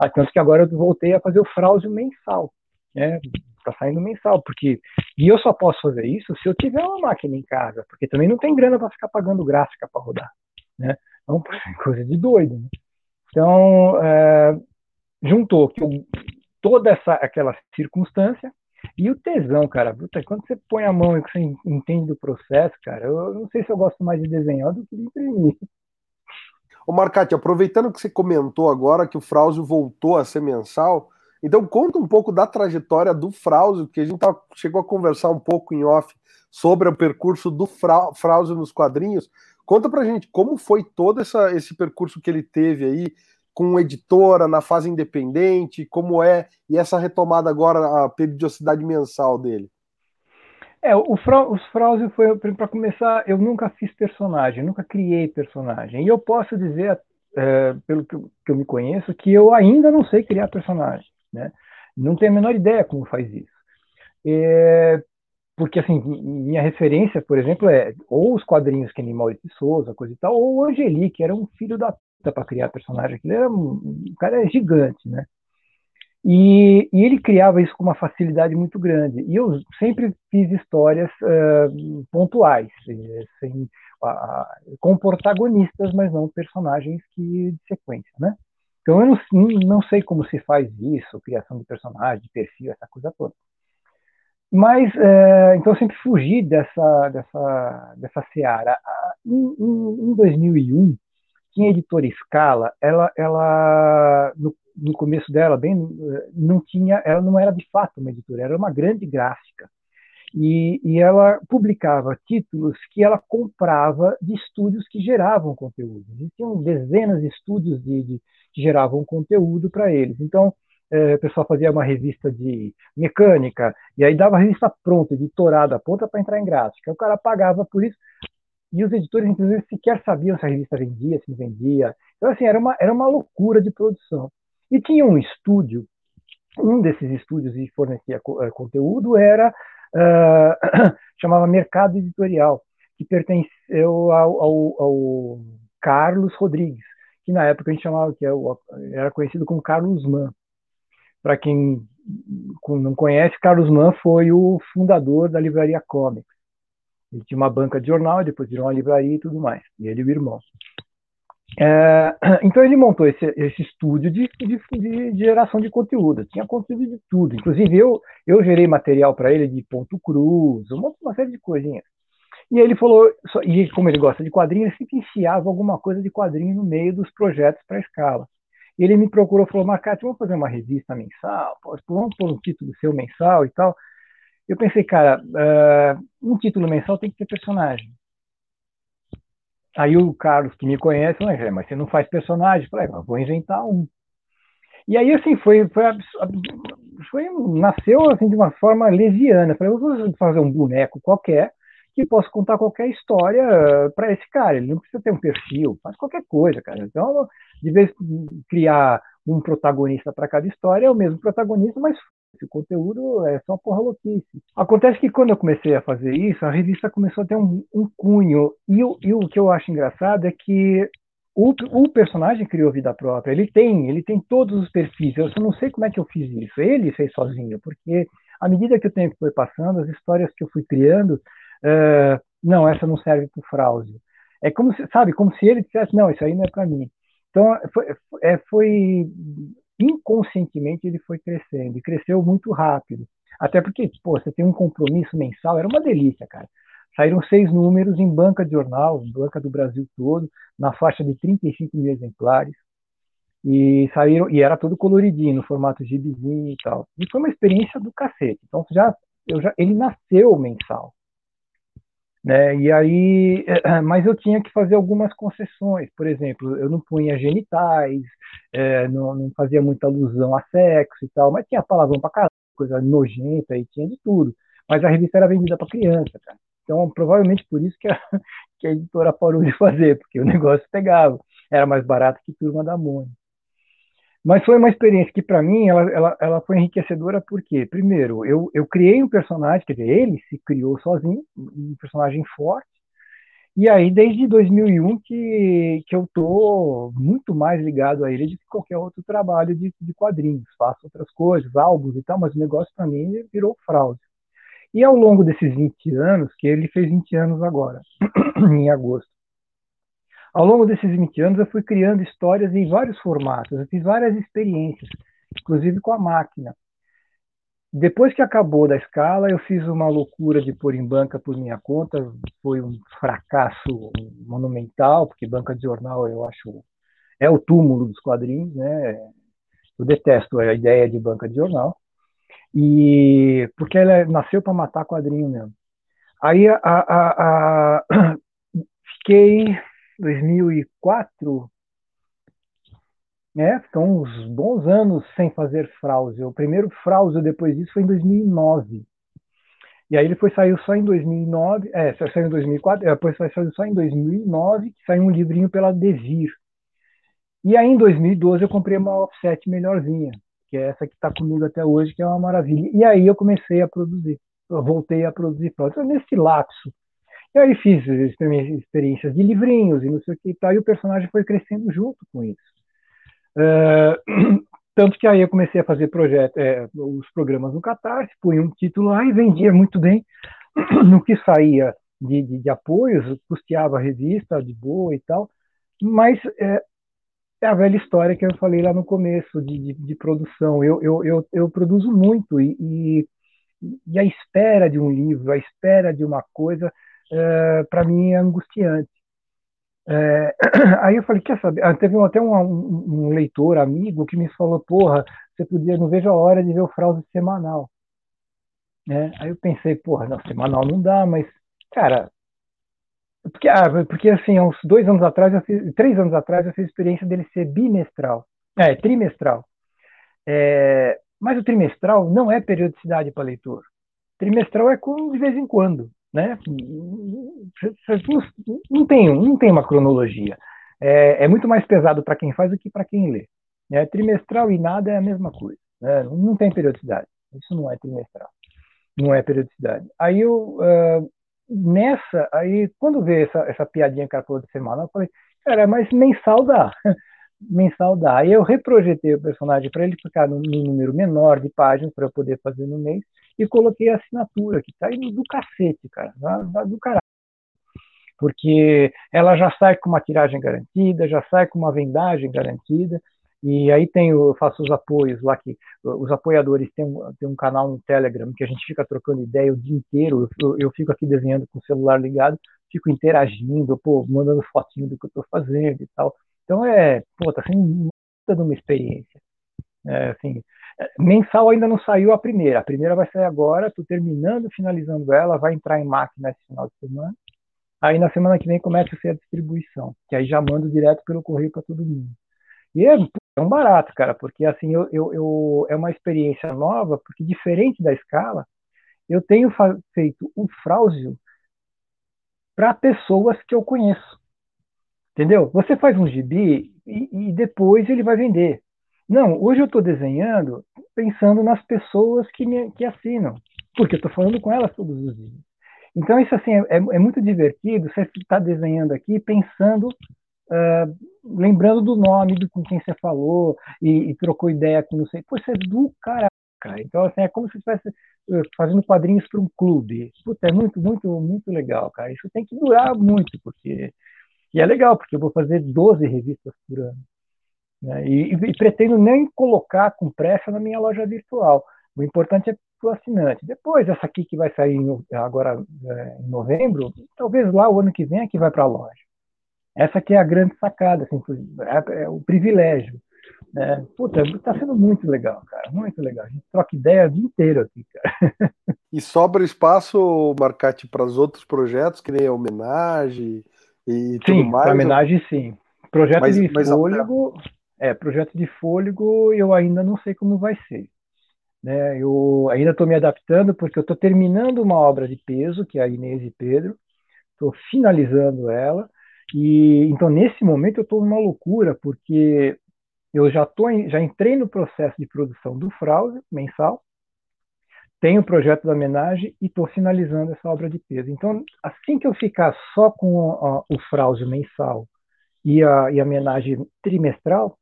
ah, tanto que agora eu voltei a fazer o fraude mensal. Né? Tá saindo mensal, porque e eu só posso fazer isso se eu tiver uma máquina em casa, porque também não tem grana para ficar pagando gráfica para rodar, né? Então, coisa de doido. Né? Então, é, juntou que eu, toda essa aquela circunstância e o tesão, cara. Puta, quando você põe a mão e você entende do processo, cara, eu não sei se eu gosto mais de desenhar do que de imprimir. Ô Marcati, aproveitando que você comentou agora que o Frauzio voltou a ser mensal, então conta um pouco da trajetória do Frauzio, que a gente chegou a conversar um pouco em off sobre o percurso do Fra, nos quadrinhos. Conta pra gente como foi todo essa, esse percurso que ele teve aí com editora, na fase independente, como é, e essa retomada agora, a periodicidade mensal dele. É, o Fra os foi, para começar, eu nunca fiz personagem, nunca criei personagem. E eu posso dizer, é, pelo que eu, que eu, me conheço, que eu ainda não sei criar personagem, né? Não tenho a menor ideia como faz isso. É, porque, assim, minha referência, por exemplo, é ou os quadrinhos que Animal de Souza, coisa e tal, ou o Angeli, que era um filho da puta para criar personagem. Ele era um, cara gigante, né? E, e, ele criava isso com uma facilidade muito grande. E eu sempre fiz histórias uh, pontuais, sem, uh, com protagonistas, mas não personagens que de sequência, né? Então eu não, não sei como se faz isso, criação de personagem, de perfil, essa coisa toda. Mas, uh, então eu sempre fugi dessa, dessa, dessa seara. Em, em, em 2001, tinha editora Scala, ela, ela no no começo dela, bem, não tinha, ela não era de fato uma editora, era uma grande gráfica. E, e, ela publicava títulos que ela comprava de estúdios que geravam conteúdo. Existiam dezenas de estúdios de, de que geravam conteúdo para eles. Então, é, o pessoal fazia uma revista de mecânica, e aí dava a revista pronta, editorada, pronta para entrar em gráfica. O cara pagava por isso, e os editores, inclusive, sequer sabiam se a revista vendia, se não vendia. Então, assim, era uma, era uma loucura de produção. E tinha um estúdio, um desses estúdios que fornecia eh, conteúdo era, uh, chamava Mercado Editorial, que pertenceu ao, ao, ao, Carlos Rodrigues, que na época a gente chamava, que é era conhecido como Carlos Mann. Para quem não conhece, Carlos Mann foi o fundador da livraria Comics. Ele tinha uma banca de jornal, depois virou uma livraria e tudo mais. E ele e o irmão. É, então ele montou esse, esse estúdio de, de, de, geração de conteúdo. Tinha conteúdo de tudo. Inclusive eu, eu gerei material para ele de ponto cruz, uma, uma série de coisinhas. E ele falou, e como ele gosta de quadrinhos, ele sempre enfiava alguma coisa de quadrinho no meio dos projetos para a escala. E ele me procurou falou, Marcati, vamos fazer uma revista mensal, vamos pôr um título seu mensal e tal. Eu pensei, cara, uh, um título mensal tem que ter personagem. Aí o Carlos, que me conhece, falou, é, mas você não faz personagem? Eu falei, vou inventar um. E aí, assim, foi, foi, foi nasceu assim, de uma forma leviana. Eu falei, eu vou fazer um boneco qualquer que possa contar qualquer história para esse cara. Ele não precisa ter um perfil, faz qualquer coisa, cara. Então, de vez criar um protagonista para cada história, é o mesmo protagonista, mas o conteúdo é só porra louquice. Acontece que quando eu comecei a fazer isso, a revista começou a ter um, um cunho. E, e, o que eu acho engraçado é que o, o, personagem criou vida própria. Ele tem, ele tem todos os perfis. Eu só não sei como é que eu fiz isso. Ele fez sozinho, porque à medida que o tempo foi passando, as histórias que eu fui criando, uh, não, essa não serve para o Frauzio. É como se, sabe, como se ele dissesse, não, isso aí não é para mim. Então, foi, é, foi inconscientemente ele foi crescendo e cresceu muito rápido. Até porque, pô, você tem um compromisso mensal, era uma delícia, cara. Saíram seis números em banca de jornal, banca do Brasil todo, na faixa de 35 mil exemplares. E saíram, e era todo coloridinho, no formato gibizinho e tal. E foi uma experiência do cacete. Então, já, eu já, ele nasceu mensal. Né? E aí, mas eu tinha que fazer algumas concessões, por exemplo, eu não punha genitais, é, não, não, fazia muita alusão a sexo e tal, mas tinha palavrão pra caralho, coisa nojenta e tinha de tudo. Mas a revista era vendida para criança, cara. Então, provavelmente por isso que a, que a editora parou de fazer, porque o negócio pegava. Era mais barato que Turma da Mônica. Mas foi uma experiência que, para mim, ela, ela, ela foi enriquecedora porque, primeiro, eu, eu criei um personagem, quer dizer, ele se criou sozinho, um personagem forte, e aí, desde 2001, que, que eu tô muito mais ligado a ele do que qualquer outro trabalho de, de quadrinhos. Faço outras coisas, álbuns e tal, mas o negócio para mim virou fraude. E ao longo desses 20 anos, que ele fez 20 anos agora, em agosto, ao longo desses 20 anos, eu fui criando histórias em vários formatos, eu fiz várias experiências, inclusive com a máquina. Depois que acabou da escala, eu fiz uma loucura de pôr em banca por minha conta, foi um fracasso monumental, porque banca de jornal eu acho é o túmulo dos quadrinhos, né? Eu detesto a ideia de banca de jornal. E porque ela nasceu para matar quadrinho mesmo. Aí a, a, a, fiquei 2004, né? Ficam uns bons anos sem fazer fraude. O primeiro fraude depois disso foi em 2009. E aí ele foi saiu só em 2009, é, saiu em 2004, é, depois saiu só em 2009, que saiu um livrinho pela Devir. E aí em 2012 eu comprei uma offset melhorzinha, que é essa que está comigo até hoje, que é uma maravilha. E aí eu comecei a produzir, eu voltei a produzir pronto. Então, nesse lapso. E aí fiz experiências de livrinhos e não sei o que e tal, e o personagem foi crescendo junto com isso. Uh, tanto que aí eu comecei a fazer projeto, é, os programas no Catarse, punha um título lá e vendia muito bem no que saía de, de, de apoios, custeava a revista de boa e tal, mas é, é, a velha história que eu falei lá no começo de, de, produção. Eu, eu, eu, eu, produzo muito e, e, e, a espera de um livro, a espera de uma coisa, é, para mim é angustiante. É, aí eu falei, quer saber? Ah, teve até um, um, leitor, amigo, que me falou, porra, você podia, não vejo a hora de ver o fraude semanal. Né? Aí eu pensei, porra, não, semanal não dá, mas, cara, porque, ah, porque assim, uns dois anos atrás, eu fiz, três anos atrás, eu fiz a experiência dele ser bimestral, é, trimestral. É, mas o trimestral não é periodicidade para leitor. Trimestral é com, de vez em quando né? Não tem, não tem uma cronologia. É, é muito mais pesado para quem faz do que para quem lê. É, trimestral e nada é a mesma coisa. Né? Não tem periodicidade. Isso não é trimestral. Não é periodicidade. Aí eu, uh, nessa, aí quando vê essa, essa piadinha que ela falou de semana, eu falei, cara, mas mensal dá. mensal dá. Aí eu reprojetei o personagem para ele ficar num número menor de páginas para eu poder fazer no mês e coloquei a assinatura, que tá indo do cacete, cara, do caralho. Porque ela já sai com uma tiragem garantida, já sai com uma vendagem garantida, e aí tem, eu faço os apoios lá que os apoiadores têm, têm um canal no Telegram que a gente fica trocando ideia o dia inteiro. Eu, eu fico aqui desenhando com o celular ligado, fico interagindo, pô, mandando fotinho do que eu estou fazendo e tal. Então é, pô, tá sendo de uma experiência. É, assim, Mensal ainda não saiu a primeira. A primeira vai sair agora, estou terminando, finalizando ela, vai entrar em máquina esse final de semana. Aí na semana que vem começa a ser a distribuição, que aí já mando direto pelo correio para todo mundo. E é, é, um barato, cara, porque assim eu, eu, eu, é uma experiência nova, porque diferente da escala, eu tenho feito o Frausio para pessoas que eu conheço. Entendeu? Você faz um gibi e, e depois ele vai vender. Não, hoje eu estou desenhando pensando nas pessoas que, me, que assinam, porque eu estou falando com elas todos os dias. Então, isso assim, é, é muito divertido você estar desenhando aqui pensando, uh, lembrando do nome do com quem você falou e, e trocou ideia com não sei. Pô, isso é do cara. Então, assim, é como se estivesse uh, fazendo quadrinhos para um clube. Puta, é muito, muito, muito legal, cara. Isso tem que durar muito, porque. E é legal, porque eu vou fazer 12 revistas por ano. Né? E, e, pretendo nem colocar com pressa na minha loja virtual. O importante é para o assinante. Depois, essa aqui que vai sair agora é, em novembro, talvez lá o ano que vem é que vai para a loja. Essa aqui é a grande sacada, assim, é, é o privilégio. Né? Puta, tá sendo muito legal, cara, muito legal. A gente troca ideia o dia inteiro aqui, cara. E sobra espaço, Marcati, para os outros projetos, que nem a homenagem e tudo sim, mais? Sim, homenagem sim. Projeto mas, de mas fôlego, é, projeto de fôlego eu ainda não sei como vai ser. Né? Eu ainda estou me adaptando porque eu estou terminando uma obra de peso, que é a Inês e Pedro, estou finalizando ela, e então nesse momento eu estou numa loucura, porque eu já, tô já entrei no processo de produção do Fraude mensal, tenho o projeto da homenagem e estou finalizando essa obra de peso. Então, assim que eu ficar só com a, o Fraude mensal e a, e a homenagem trimestral,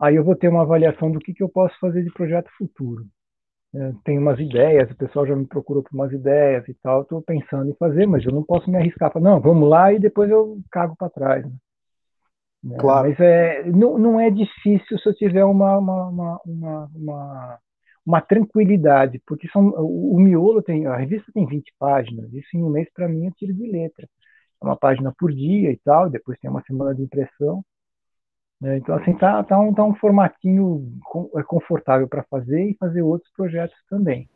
aí eu vou ter uma avaliação do que, que eu posso fazer de projeto futuro. É, tem umas ideias, o pessoal já me procurou por umas ideias e tal, estou pensando em fazer, mas eu não posso me arriscar para não, vamos lá e depois eu cago para trás. Né? É, claro. Mas é, não, não é difícil se eu tiver uma, uma, uma, uma, uma, uma tranquilidade, porque são, o, o, miolo tem, a revista tem 20 páginas, isso em um mês para mim é tiro de letra. É uma página por dia e tal, depois tem uma semana de impressão. Né? Então, assim, tá, tá, um, tá um formatinho é confortável para fazer e fazer outros projetos também.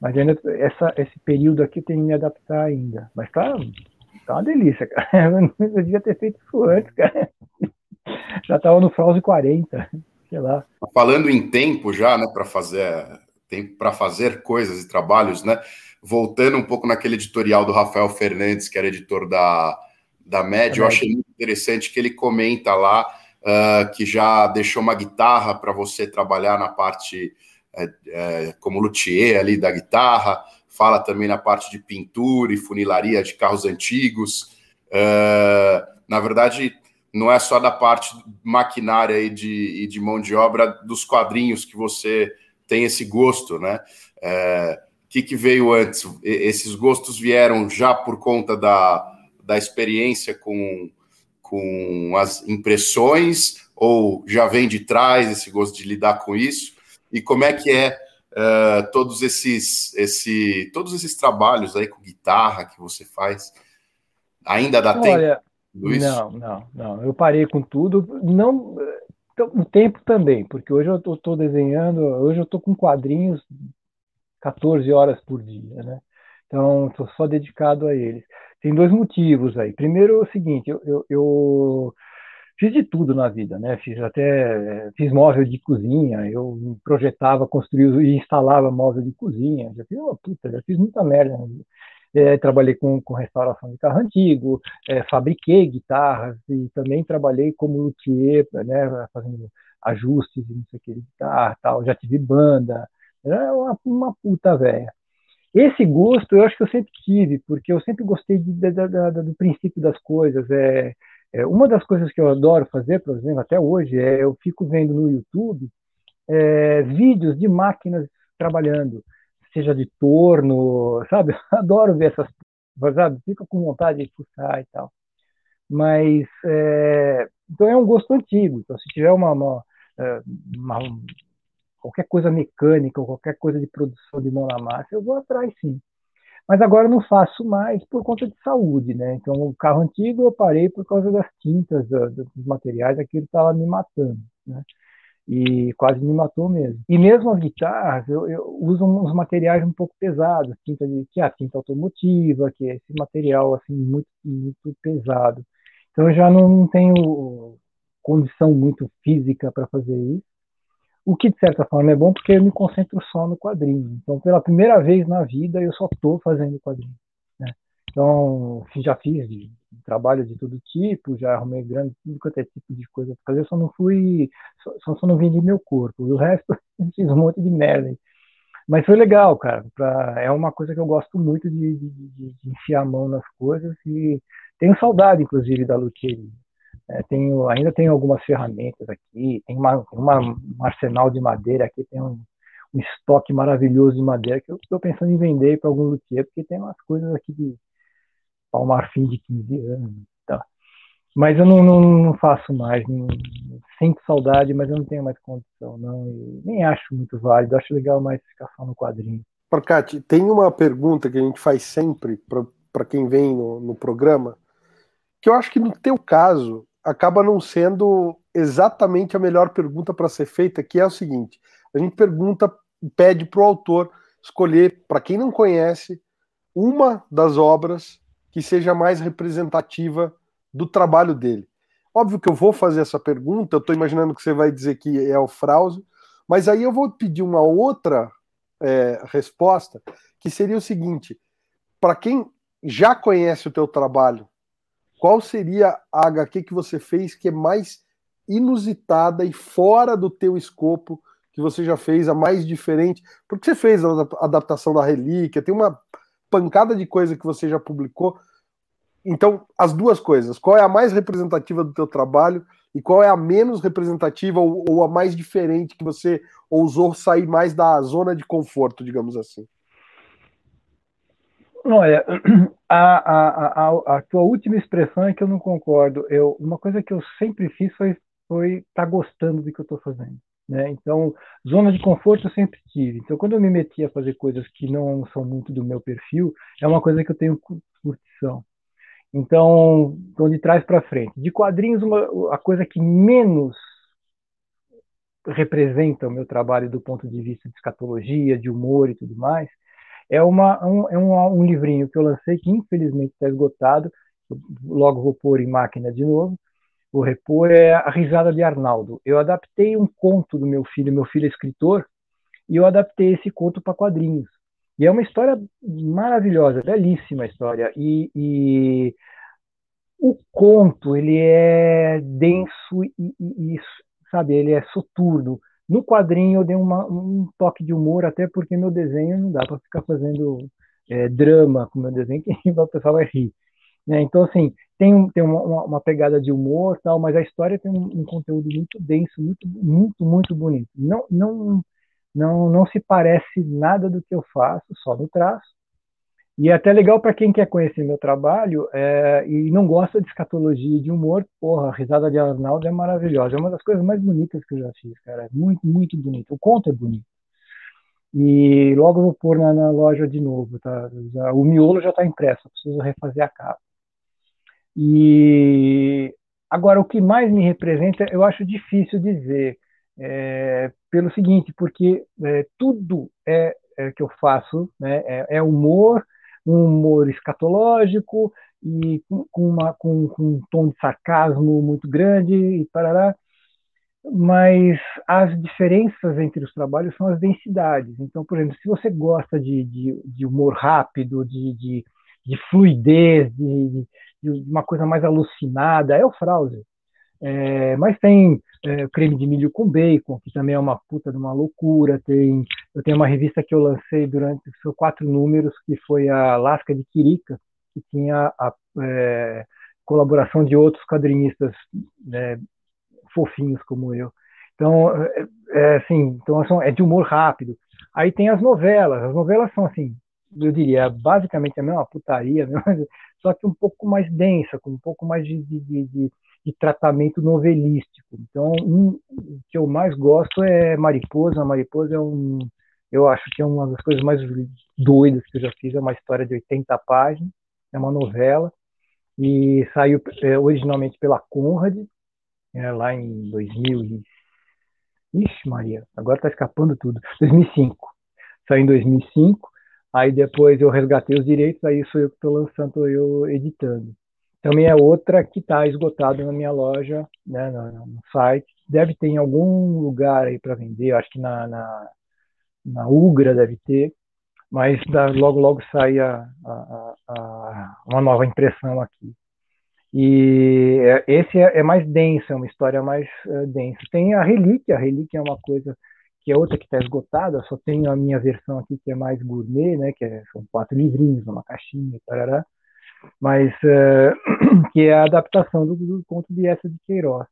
Mas ainda, essa, esse período aqui tem que me adaptar ainda. Mas tá, tá uma delícia, cara. Eu devia ter feito isso antes, cara. Já tava no Frause 40, sei lá. Falando em tempo já, né, para fazer tempo para fazer coisas e trabalhos, né? voltando um pouco naquele editorial do Rafael Fernandes, que era editor da, da Média, eu achei muito interessante que ele comenta lá uh, que já deixou uma guitarra para você trabalhar na parte é, é, como luthier ali da guitarra, fala também na parte de pintura e funilaria de carros antigos. Uh, na verdade, não é só da parte maquinária e de, e de mão de obra dos quadrinhos que você tem esse gosto, né? É, que, que veio antes? Esses gostos vieram já por conta da, da experiência com, com as impressões ou já vem de trás esse gosto de lidar com isso? E como é que é uh, todos esses esse, todos esses trabalhos aí com guitarra que você faz? Ainda dá Olha, tempo? Luiz? Não, não, não. Eu parei com tudo. Não, então, o tempo também, porque hoje eu estou desenhando, hoje eu estou com quadrinhos 14 horas por dia, né? Então, estou só dedicado a eles. Tem dois motivos aí. Primeiro, é o seguinte, eu, eu, eu, fiz de tudo na vida, né? Fiz até fiz móvel de cozinha, eu projetava, construía e instalava móvel de cozinha. Já fiz uma puta, já fiz muita merda. É, trabalhei com, com restauração de carro antigo, é, fabriquei guitarras e também trabalhei como luthier, né, fazendo ajustes e não sei o que guitarra, tal. Já tive banda, era uma, uma puta velha. Esse gosto eu acho que eu sempre tive, porque eu sempre gostei de, de, de, do princípio das coisas. É, é, uma das coisas que eu adoro fazer, por exemplo, até hoje, é eu fico vendo no YouTube é, vídeos de máquinas trabalhando seja de torno, sabe? Adoro ver essas sabe? Fico com vontade de fuçar e tal. Mas, é, então é um gosto antigo. Então, se tiver uma, uma, é, uma, qualquer coisa mecânica ou qualquer coisa de produção de mão na massa, eu vou atrás sim. Mas agora eu não faço mais por conta de saúde, né? Então, o carro antigo eu parei por causa das tintas, dos materiais, aquilo estava me matando, né? e quase me matou mesmo. E mesmo as guitarras, eu, eu uso uns materiais um pouco pesados, tinta de, que é a tinta automotiva, que é esse material assim muito, muito pesado. Então eu já não tenho condição muito física para fazer isso. O que de certa forma é bom porque eu me concentro só no quadrinho. Então pela primeira vez na vida eu só estou fazendo quadrinho. Né? Então já fiz de trabalho de todo tipo, já arrumei grande tudo quanto é tipo de coisa para fazer, só não fui, só, só não vendi meu corpo. O resto fiz um monte de merda. Mas foi legal, cara. Pra, é uma coisa que eu gosto muito de, de, de, enfiar a mão nas coisas e tenho saudade, inclusive, da luthieria. É, tenho, ainda tenho algumas ferramentas aqui, tem uma, uma, um arsenal de madeira aqui, tem um, um estoque maravilhoso de madeira que eu estou pensando em vender para algum luthier, porque tem umas coisas aqui de ao marfim de 15 anos. Tá. Mas eu não, não, não faço mais, não, sinto saudade, mas eu não tenho mais condição, não. E nem acho muito válido, acho legal mais ficar só no quadrinho. Porcati, tem uma pergunta que a gente faz sempre para quem vem no, no programa, que eu acho que no teu caso acaba não sendo exatamente a melhor pergunta para ser feita, que é o seguinte: a gente pergunta, pede para o autor escolher, para quem não conhece, uma das obras que seja mais representativa do trabalho dele. Óbvio que eu vou fazer essa pergunta, eu estou imaginando que você vai dizer que é o Frauso, mas aí eu vou pedir uma outra é, resposta, que seria o seguinte: para quem já conhece o teu trabalho, qual seria a HQ que você fez que é mais inusitada e fora do teu escopo que você já fez, a mais diferente? Porque você fez a adaptação da Relíquia, tem uma pancada de coisa que você já publicou. Então, as duas coisas. Qual é a mais representativa do teu trabalho e qual é a menos representativa ou, ou a mais diferente que você ousou sair mais da zona de conforto, digamos assim? Olha, a, a, a, a, tua última expressão é que eu não concordo. Eu, uma coisa que eu sempre fiz foi estar foi tá gostando do que eu estou fazendo. Né? Então, zona de conforto eu sempre tive. Então, quando eu me meti a fazer coisas que não são muito do meu perfil, é uma coisa que eu tenho curtição. Então, então de trás para frente. De quadrinhos, uma, a coisa que menos representa o meu trabalho do ponto de vista de escatologia, de humor e tudo mais, é, uma, um, é um, um livrinho que eu lancei que infelizmente está esgotado, logo vou pôr em máquina de novo, vou repor, é A Risada de Arnaldo. Eu adaptei um conto do meu filho, meu filho é escritor, e eu adaptei esse conto para quadrinhos. E é uma história maravilhosa, belíssima história. E, e o conto ele é denso e, e, e, sabe, ele é soturno. No quadrinho eu dei uma, um toque de humor, até porque meu desenho não dá para ficar fazendo é, drama com meu desenho, que o pessoal vai rir. Né? Então, assim, tem, tem uma, uma, pegada de humor, tal, mas a história tem um, um, conteúdo muito denso, muito, muito, muito bonito. Não, não, não, não se parece nada do que eu faço, só no traço. E é até legal para quem quer conhecer meu trabalho é, e não gosta de escatologia e de humor, porra, a risada de Arnaldo é maravilhosa. É uma das coisas mais bonitas que eu já fiz, cara. É muito, muito bonito. O conto é bonito. E logo vou pôr na, na loja de novo, tá? O miolo já está impresso, preciso refazer a capa. E agora, o que mais me representa, eu acho difícil dizer, é, pelo seguinte, porque é, tudo é, é, que eu faço né, é, é humor, um humor escatológico e com, uma, com, com, um tom de sarcasmo muito grande e parará. Mas as diferenças entre os trabalhos são as densidades. Então, por exemplo, se você gosta de, de, de humor rápido, de, de, de fluidez, de, de, uma coisa mais alucinada, é o Frauser. É, mas tem é, creme de milho com bacon, que também é uma puta de uma loucura. Tem, eu tenho uma revista que eu lancei durante seus quatro números, que foi a Lasca de Quirica, que tinha a é, colaboração de outros quadrinistas né, fofinhos como eu. Então, é, é, assim, então é de humor rápido. Aí tem as novelas. As novelas são assim, eu diria, basicamente a mesma putaria, só que um pouco mais densa, com um pouco mais de, de, de, de tratamento novelístico. Então, um o que eu mais gosto é Mariposa. Mariposa é um, eu acho que é uma das coisas mais doidas que eu já fiz. É uma história de 80 páginas, é uma novela e saiu é, originalmente pela Conrad, é, lá em 2000 e... Ixi, Maria, agora está escapando tudo. 2005. Saiu em 2005. Aí depois eu resgatei os direitos, aí sou eu que estou lançando, eu editando. Também é outra que está esgotada na minha loja, né, no, no, site. Deve ter em algum lugar aí para vender, acho que na, na, na, Ugra deve ter, mas logo logo sai a, a, a, uma nova impressão aqui. E é, esse é, é, mais denso, é uma história mais uh, densa. Tem a Relíquia, a Relíquia é uma coisa que é outra que está esgotada, só tenho a minha versão aqui que é mais gourmet, né, que é, são quatro livrinhos, uma caixinha, tarará mas uh, que é a adaptação do, do, conto de essa de Queiroz.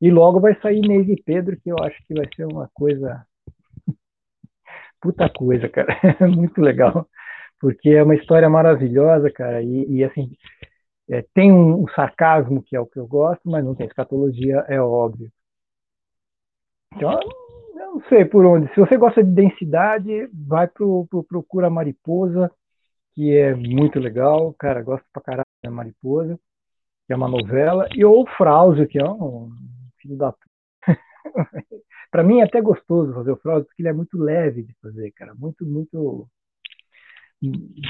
E logo vai sair Inês e Pedro, que eu acho que vai ser uma coisa. Puta coisa, cara. Muito legal. Porque é uma história maravilhosa, cara. E, e assim, é, tem um, um, sarcasmo, que é o que eu gosto, mas não tem escatologia, é óbvio. Então, eu não sei por onde. Se você gosta de densidade, vai pro, pro Procura Mariposa que é muito legal, cara, gosto pra caralho da Mariposa, que é uma novela, e o Frauso, que é um filho da para mim é até gostoso fazer o Frauso, porque ele é muito leve de fazer, cara, muito, muito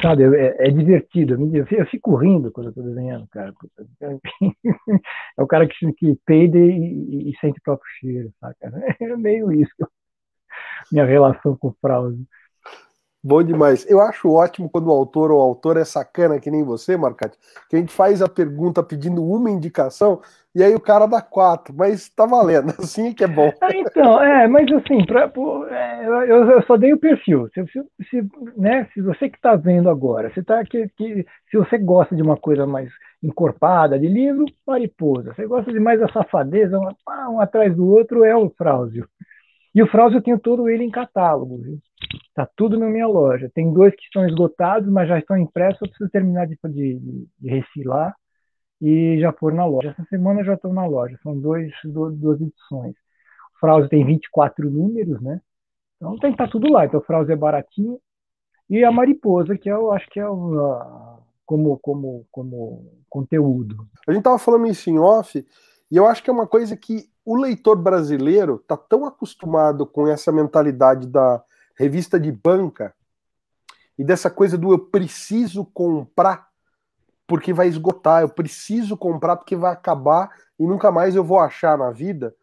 sabe, é, é divertido, eu, fico rindo quando eu tô desenhando, cara, é o cara que, que peida e, e, sente o próprio cheiro, sabe, é meio isso, minha relação com o Frauso. Bom demais. Eu acho ótimo quando o autor ou autor é sacana, que nem você, Marcati, que a gente faz a pergunta pedindo uma indicação e aí o cara dá quatro, mas tá valendo, assim que é bom. Ah, então, é, mas assim, pra, é, eu, eu, só dei o perfil. Se, se, se, né, se você que está vendo agora, se, tá, que, que, se você gosta de uma coisa mais encorpada de livro, mariposa. Você gosta de mais a safadeza, um, um atrás do outro, é o Frauzio. E o Frauzio eu tenho todo ele em catálogo, viu? Tá tudo na minha loja. Tem dois que estão esgotados, mas já estão impressos. Eu preciso terminar de, de, de recilar e já pôr na loja. Essa semana já estão na loja. São dois, duas edições. O Fraude tem 24 números, né? Então tem que estar tá tudo lá. Então o Fraude é baratinho. E a Mariposa, que eu acho que é uma, como, como, como conteúdo. A gente estava falando isso em off, e eu acho que é uma coisa que o leitor brasileiro está tão acostumado com essa mentalidade da revista de banca e dessa coisa do eu preciso comprar porque vai esgotar, eu preciso comprar porque vai acabar e nunca mais eu vou achar na vida.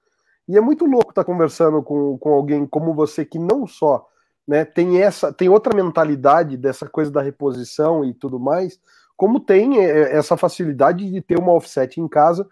E é muito louco estar tá conversando com, com alguém como você que não só né, tem essa, tem outra mentalidade dessa coisa da reposição e tudo mais, como tem é, é, essa facilidade de ter uma offset em casa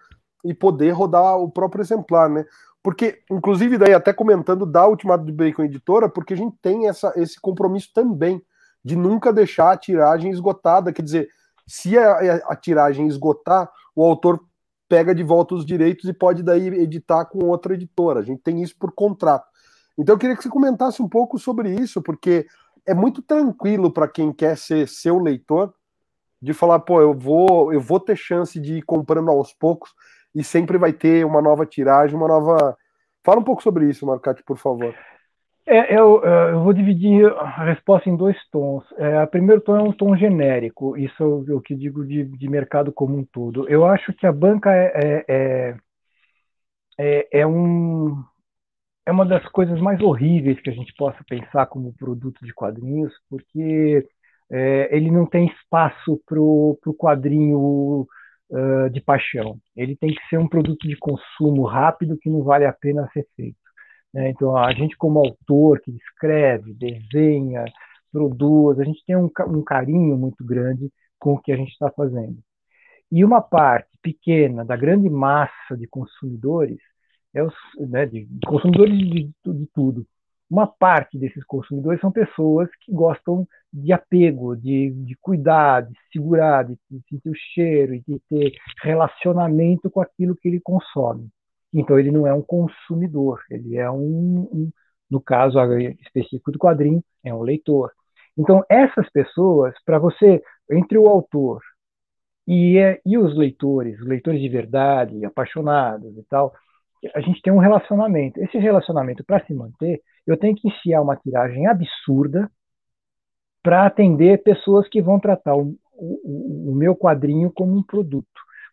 e poder rodar o próprio exemplar, né? Porque, inclusive, daí até comentando da Ultimato de Bacon Editora, porque a gente tem essa, esse compromisso também de nunca deixar a tiragem esgotada. Quer dizer, se a, a tiragem esgotar, o autor pega de volta os direitos e pode daí editar com outra editora. A gente tem isso por contrato. Então eu queria que você comentasse um pouco sobre isso, porque é muito tranquilo para quem quer ser seu leitor de falar, pô, eu vou, eu vou ter chance de ir comprando aos poucos e sempre vai ter uma nova tiragem, uma nova. Fala um pouco sobre isso, Marcati, por favor. É, eu, é, eu, vou dividir a resposta em dois tons. É, o primeiro tom é um tom genérico, isso é o que digo de, de mercado como um todo. Eu acho que a banca é, é, é, é, é um, é uma das coisas mais horríveis que a gente possa pensar como produto de quadrinhos, porque é, ele não tem espaço para o quadrinho uh, de paixão. Ele tem que ser um produto de consumo rápido que não vale a pena ser feito. Né? Então, a gente, como autor que escreve, desenha, produz, a gente tem um, um carinho muito grande com o que a gente está fazendo. E uma parte pequena da grande massa de consumidores é os, né, de consumidores de, de, tudo. Uma parte desses consumidores são pessoas que gostam de apego, de, de cuidar, de segurar, de, de sentir o cheiro e de ter relacionamento com aquilo que ele consome. Então ele não é um consumidor, ele é um, um no caso específico do quadrinho, é um leitor. Então essas pessoas, para você entre o autor e, e os leitores, leitores de verdade, apaixonados e tal, a gente tem um relacionamento. Esse relacionamento, para se manter, eu tenho que enfiar uma tiragem absurda para atender pessoas que vão tratar o, o, o, meu quadrinho como um produto,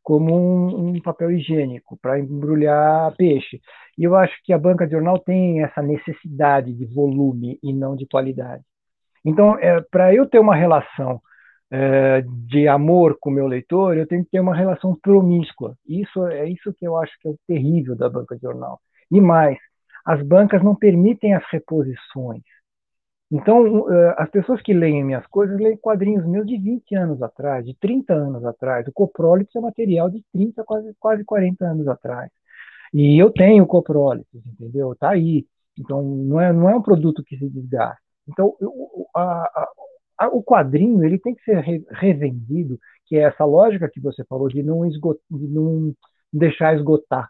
como um, um papel higiênico para embrulhar peixe. E eu acho que a banca de jornal tem essa necessidade de volume e não de qualidade. Então, é, para eu ter uma relação é, de amor com o meu leitor, eu tenho que ter uma relação promíscua. Isso é isso que eu acho que é o terrível da banca de jornal. E mais, as bancas não permitem as reposições. Então, é, as pessoas que leem minhas coisas leem quadrinhos meus de 20 anos atrás, de 30 anos atrás. O coprólito é material de 30, quase, quase 40 anos atrás. E eu tenho coprólito, entendeu? Está aí. Então, não é, não é um produto que se desgasta. Então, eu, a, o quadrinho ele tem que ser revendido, que é essa lógica que você falou de não, esgot, de não deixar esgotar.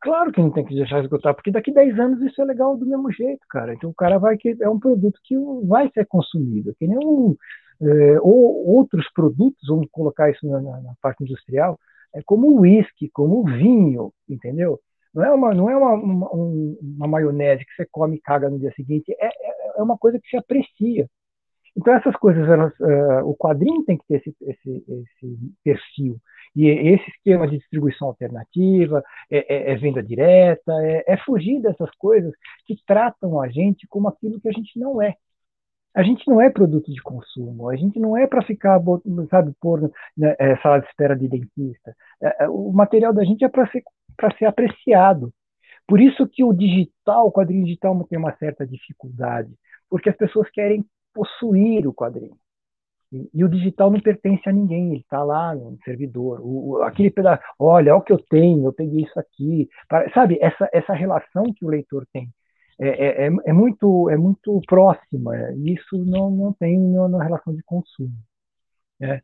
Claro que não tem que deixar esgotar, porque daqui 10 anos isso é legal do mesmo jeito, cara. Então o cara vai que é um produto que vai ser consumido, que nem um, é, ou outros produtos, vamos colocar isso na, na parte industrial, é como o uísque, como o vinho, entendeu? Não é uma, não é uma, uma, uma maionese que você come e caga no dia seguinte, é, é, é uma coisa que se aprecia. Então, essas coisas, elas, uh, o quadrinho tem que ter esse, esse, esse, perfil. E esse esquema de distribuição alternativa, é, é, é venda direta, é, é, fugir dessas coisas que tratam a gente como aquilo que a gente não é. A gente não é produto de consumo, a gente não é para ficar, sabe, por né, é, sala de espera de dentista. É, o material da gente é para ser, ser apreciado. Por isso que o digital, o quadrinho digital tem uma certa dificuldade, porque as pessoas querem possuir o quadrinho. E, e, o digital não pertence a ninguém, ele está lá no servidor. O, aquele pedaço, olha, olha o que eu tenho, eu peguei isso aqui. Sabe, essa, essa relação que o leitor tem é, é, é, é muito, é muito próxima, e isso não, não tem na relação de consumo. Né?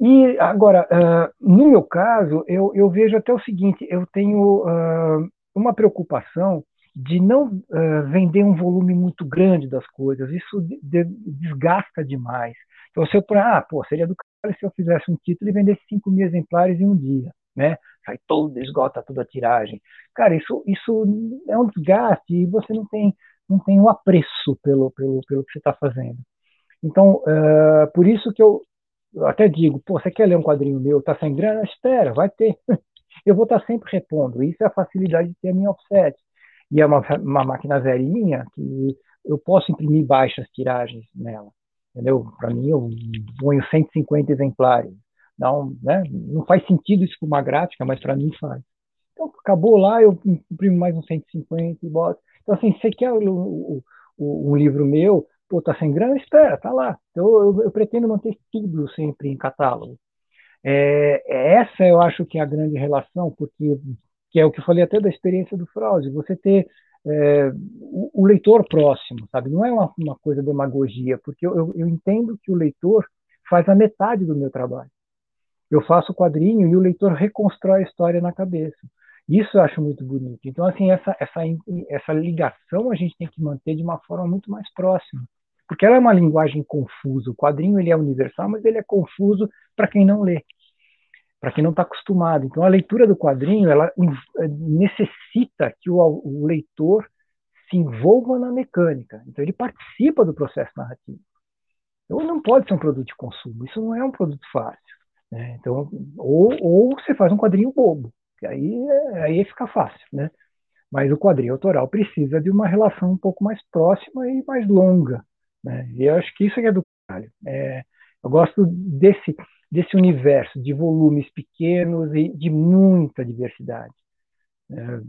E agora, uh, no meu caso, eu, eu vejo até o seguinte: eu tenho uh, uma preocupação de não uh, vender um volume muito grande das coisas. Isso de, de, desgasta demais. Então, se eu, ah, pô, seria do cara se eu fizesse um título e vendesse 5 mil exemplares em um dia, né? Sai todo, esgota toda a tiragem. Cara, isso, isso é um desgaste e você não tem, não tem um apreço pelo, pelo, pelo que você está fazendo. Então, uh, por isso que eu, eu até digo, pô, você quer ler um quadrinho meu, tá sem grana? Espera, vai ter. eu vou estar tá sempre repondo. Isso é a facilidade de ter a minha offset e é uma, uma máquina velhinha que eu posso imprimir baixas tiragens nela, entendeu? Para mim, eu ponho 150 exemplares. Não, né? não faz sentido isso para uma gráfica, mas para mim faz. Então, acabou lá, eu imprimo mais uns 150 e boto. Então, assim, você quer o, um livro meu, pô, tá sem grana, espera, tá lá. Então eu, eu pretendo manter tudo sempre em catálogo. É, essa eu acho que é a grande relação, porque que é o que eu falei até da experiência do Fraude, você ter é, o, o, leitor próximo, sabe? Não é uma, uma coisa demagogia, porque eu, eu, eu entendo que o leitor faz a metade do meu trabalho. Eu faço o quadrinho e o leitor reconstrói a história na cabeça. Isso eu acho muito bonito. Então, assim, essa, essa, essa ligação a gente tem que manter de uma forma muito mais próxima. Porque ela é uma linguagem confusa. O quadrinho ele é universal, mas ele é confuso para quem não lê, para quem não está acostumado. Então, a leitura do quadrinho ela eh, necessita que o, o leitor se envolva na mecânica. Então, ele participa do processo narrativo. Então, não pode ser um produto de consumo. Isso não é um produto fácil. Né? Então, ou, ou você faz um quadrinho bobo que aí, aí fica fácil, né? Mas o quadrinho autoral precisa de uma relação um pouco mais próxima e mais longa, né? E eu acho que isso é do caralho. É, eu gosto desse, desse universo de volumes pequenos e de muita diversidade. É,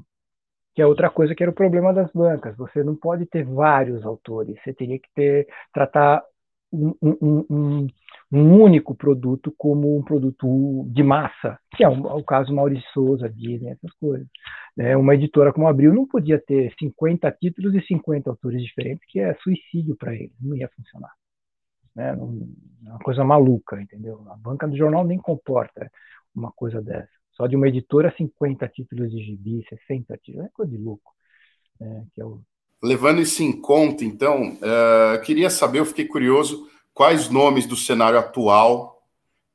que é outra coisa que era o problema das bancas. Você não pode ter vários autores, você teria que ter tratar um, um, um, um, único produto como um produto de massa, que é o, caso Maurício Souza, Disney, essas coisas. É, uma editora como Abril não podia ter 50 títulos e 50 autores diferentes, que é suicídio para eles, não ia funcionar. Né? É uma coisa maluca, entendeu? A banca do jornal nem comporta uma coisa dessa. Só de uma editora, 50 títulos de gibi, 60 títulos, é coisa de louco. Né? Que é o, Levando isso em conta, então, uh, queria saber, eu fiquei curioso, quais nomes do cenário atual,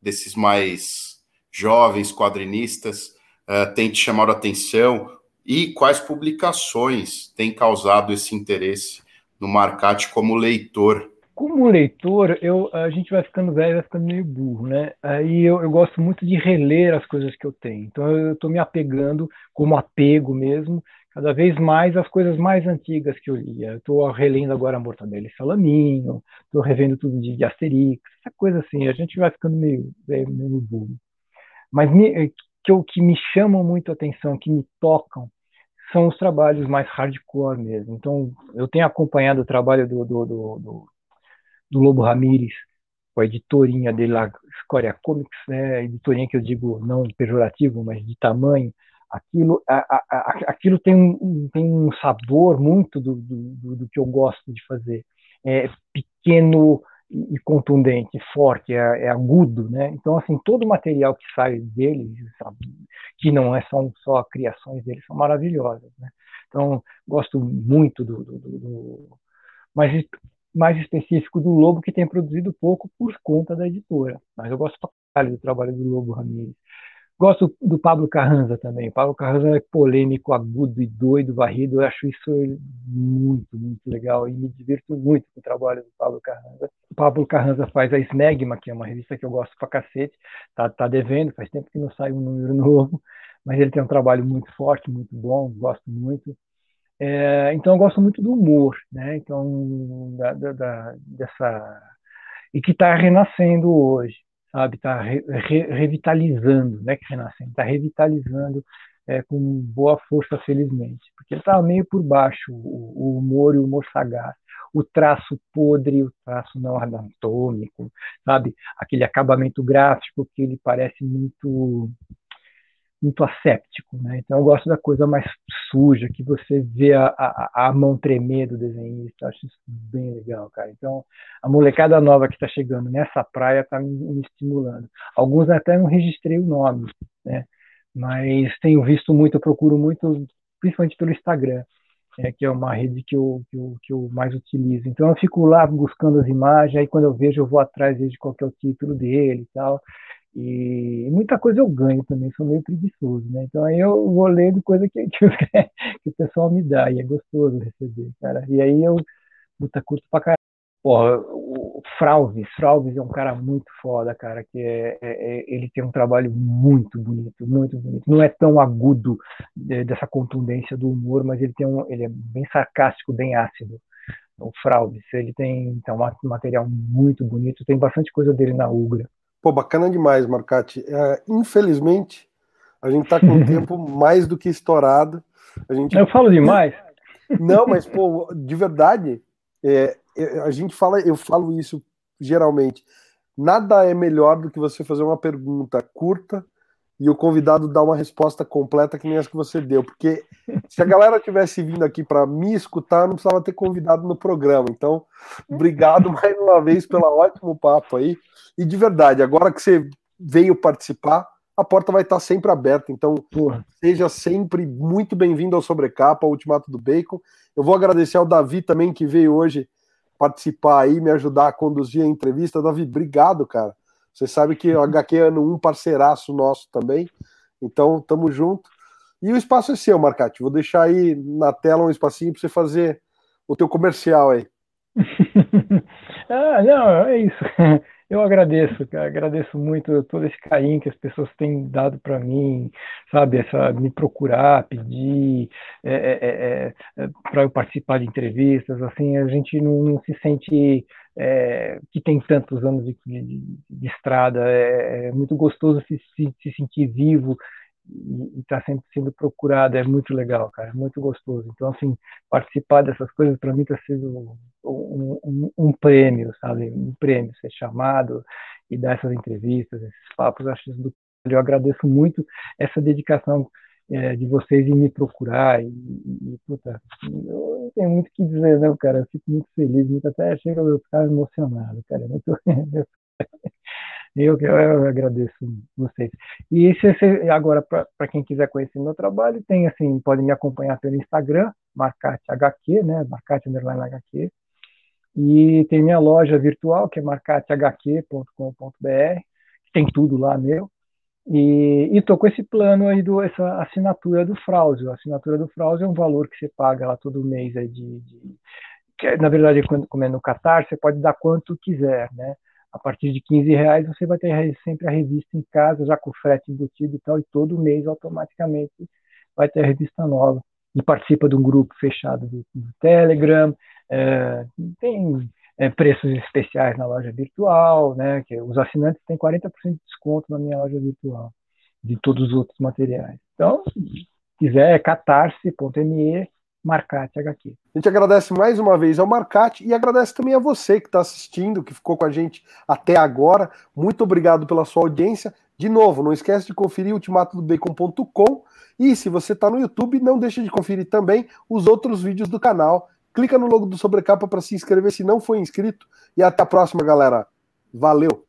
desses mais jovens quadrinistas, uh, têm te chamado a atenção e quais publicações têm causado esse interesse no Marcate como leitor? Como leitor, eu, a gente vai ficando velho, vai ficando meio burro, né? Aí eu, eu gosto muito de reler as coisas que eu tenho. Então eu estou me apegando, como apego mesmo, cada vez mais as coisas mais antigas que eu lia. Estou relendo agora Mortadelo e Salaminho, estou revendo tudo de, de, Asterix, essa coisa assim. A gente vai ficando meio, meio, meio burro. Mas me, eh, que, o que me chamam muito a atenção, que me tocam, são os trabalhos mais hardcore mesmo. Então, eu tenho acompanhado o trabalho do, do, do, do, do Lobo Ramírez, com a editorinha dele lá, Scoria Comics, né? editorinha que eu digo não pejorativo, mas de tamanho, aquilo, a, a, aquilo tem, um, tem um sabor muito do, do, do que eu gosto de fazer. É pequeno e contundente, forte, é, é, agudo, né? Então, assim, todo o material que sai dele, sabe, que não é, são só criações dele, são maravilhosas, né? Então, gosto muito do, do, do, do mais, mais específico do Lobo, que tem produzido pouco por conta da editora. Mas eu gosto do trabalho do Lobo Ramirez. Gosto do Pablo Carranza também. O Pablo Carranza é polêmico, agudo e doido, varrido. Eu acho isso muito, muito legal e me divirto muito com o trabalho do Pablo Carranza. O Pablo Carranza faz a Smegma, que é uma revista que eu gosto pra cacete. Tá, tá devendo, faz tempo que não sai um número novo, mas ele tem um trabalho muito forte, muito bom, gosto muito. É, então eu gosto muito do humor, né? Então da, da, da dessa e que está renascendo hoje sabe, está re, re, revitalizando, né, que renascendo, está revitalizando é, com boa força, felizmente, porque ele estava meio por baixo, o, o, humor e o humor sagaz, o traço podre, o traço não anatômico, sabe, aquele acabamento gráfico que ele parece muito muito asséptico, né? Então eu gosto da coisa mais suja, que você vê a, a, a mão tremer do desenhista, acho isso bem legal, cara. Então a molecada nova que está chegando nessa praia está me, me, estimulando. Alguns até não registrei o nome, né? Mas tenho visto muito, procuro muito, principalmente pelo Instagram, é, que é uma rede que eu, que eu, que eu mais utilizo. Então eu fico lá buscando as imagens, aí quando eu vejo eu vou atrás de qual é o título dele e tal. E muita coisa eu ganho também, sou meio preguiçoso, né? Então aí eu vou lendo coisa que, que, que o pessoal me dá, e é gostoso receber, cara. E aí eu, puta, curto pra caralho. Porra, o Fralves, Fralves é um cara muito foda, cara, que é, é, é, ele tem um trabalho muito bonito, muito bonito. Não é tão agudo é, dessa contundência do humor, mas ele tem um, ele é bem sarcástico, bem ácido. O Fralves, ele tem então, um material muito bonito, tem bastante coisa dele na Ugra. Pô, bacana demais, Marcati. É, infelizmente, a gente está com um tempo mais do que estourado. A gente... Eu falo demais. Não, mas, pô, de verdade, É, a gente fala, eu falo isso geralmente. Nada é melhor do que você fazer uma pergunta curta e o convidado dar uma resposta completa que nem essa que você deu, porque se a galera tivesse vindo aqui para me escutar, não precisava ter convidado no programa. Então, obrigado mais uma vez pelo ótimo papo aí. E de verdade, agora que você veio participar, a porta vai estar sempre aberta. Então, Porra. seja sempre muito bem-vindo ao Sobrecapa, ao Ultimato do Bacon. Eu vou agradecer ao Davi também que veio hoje participar aí, me ajudar a conduzir a entrevista. Davi, obrigado, cara. Você sabe que o HQ é um parceiraço nosso também. Então, tamo junto. E o espaço é seu, Marcati. Vou deixar aí na tela um espacinho para você fazer o teu comercial aí. ah, não, é isso. Eu agradeço, agradeço muito todo esse carinho que as pessoas têm dado para mim, sabe, essa me procurar, pedir é, é, é, é para eu participar de entrevistas, assim, a gente não, não se sente é, que tem tantos anos de, de, de estrada, é, é, muito gostoso se, se, se sentir vivo e está sempre sendo procurado, é muito legal, cara, é muito gostoso. Então, assim, participar dessas coisas para mim está sendo um, um, um, prêmio, sabe? Um prêmio, ser chamado e dar essas entrevistas, esses papos, acho isso do... eu agradeço muito essa dedicação é, de vocês em me procurar e, e, puta, eu tenho muito que dizer, não, cara, eu fico muito feliz, muito até chega a ficar emocionado, cara, é muito... Eu, eu agradeço vocês. E se, se agora, para quem quiser conhecer meu trabalho, tem assim, pode me acompanhar pelo Instagram, marcatehq, né? Marcate HQ. E tem minha loja virtual, que é marcatehq.com.br, tem tudo lá meu. E estou com esse plano aí, do, essa assinatura do Frausio. A assinatura do Frausio é um valor que você paga lá todo mês aí de, de que na verdade, quando como é no Qatar, você pode dar quanto quiser, né? A partir de 15 reais você vai ter sempre a revista em casa, já com frete embutido e tal, e todo mês automaticamente vai ter a revista nova. E participa de um grupo fechado do, do Telegram, é, tem é, preços especiais na loja virtual, né, que os assinantes têm 40% de desconto na minha loja virtual, de todos os outros materiais. Então, se quiser, é catarse.me Marcate HQ. A gente agradece mais uma vez ao Marcate e agradece também a você que está assistindo, que ficou com a gente até agora. Muito obrigado pela sua audiência. De novo, não esquece de conferir ultimatodobacon.com e se você está no YouTube, não deixe de conferir também os outros vídeos do canal. Clica no logo do Sobrecapa para se inscrever se não for inscrito e até a próxima, galera. Valeu!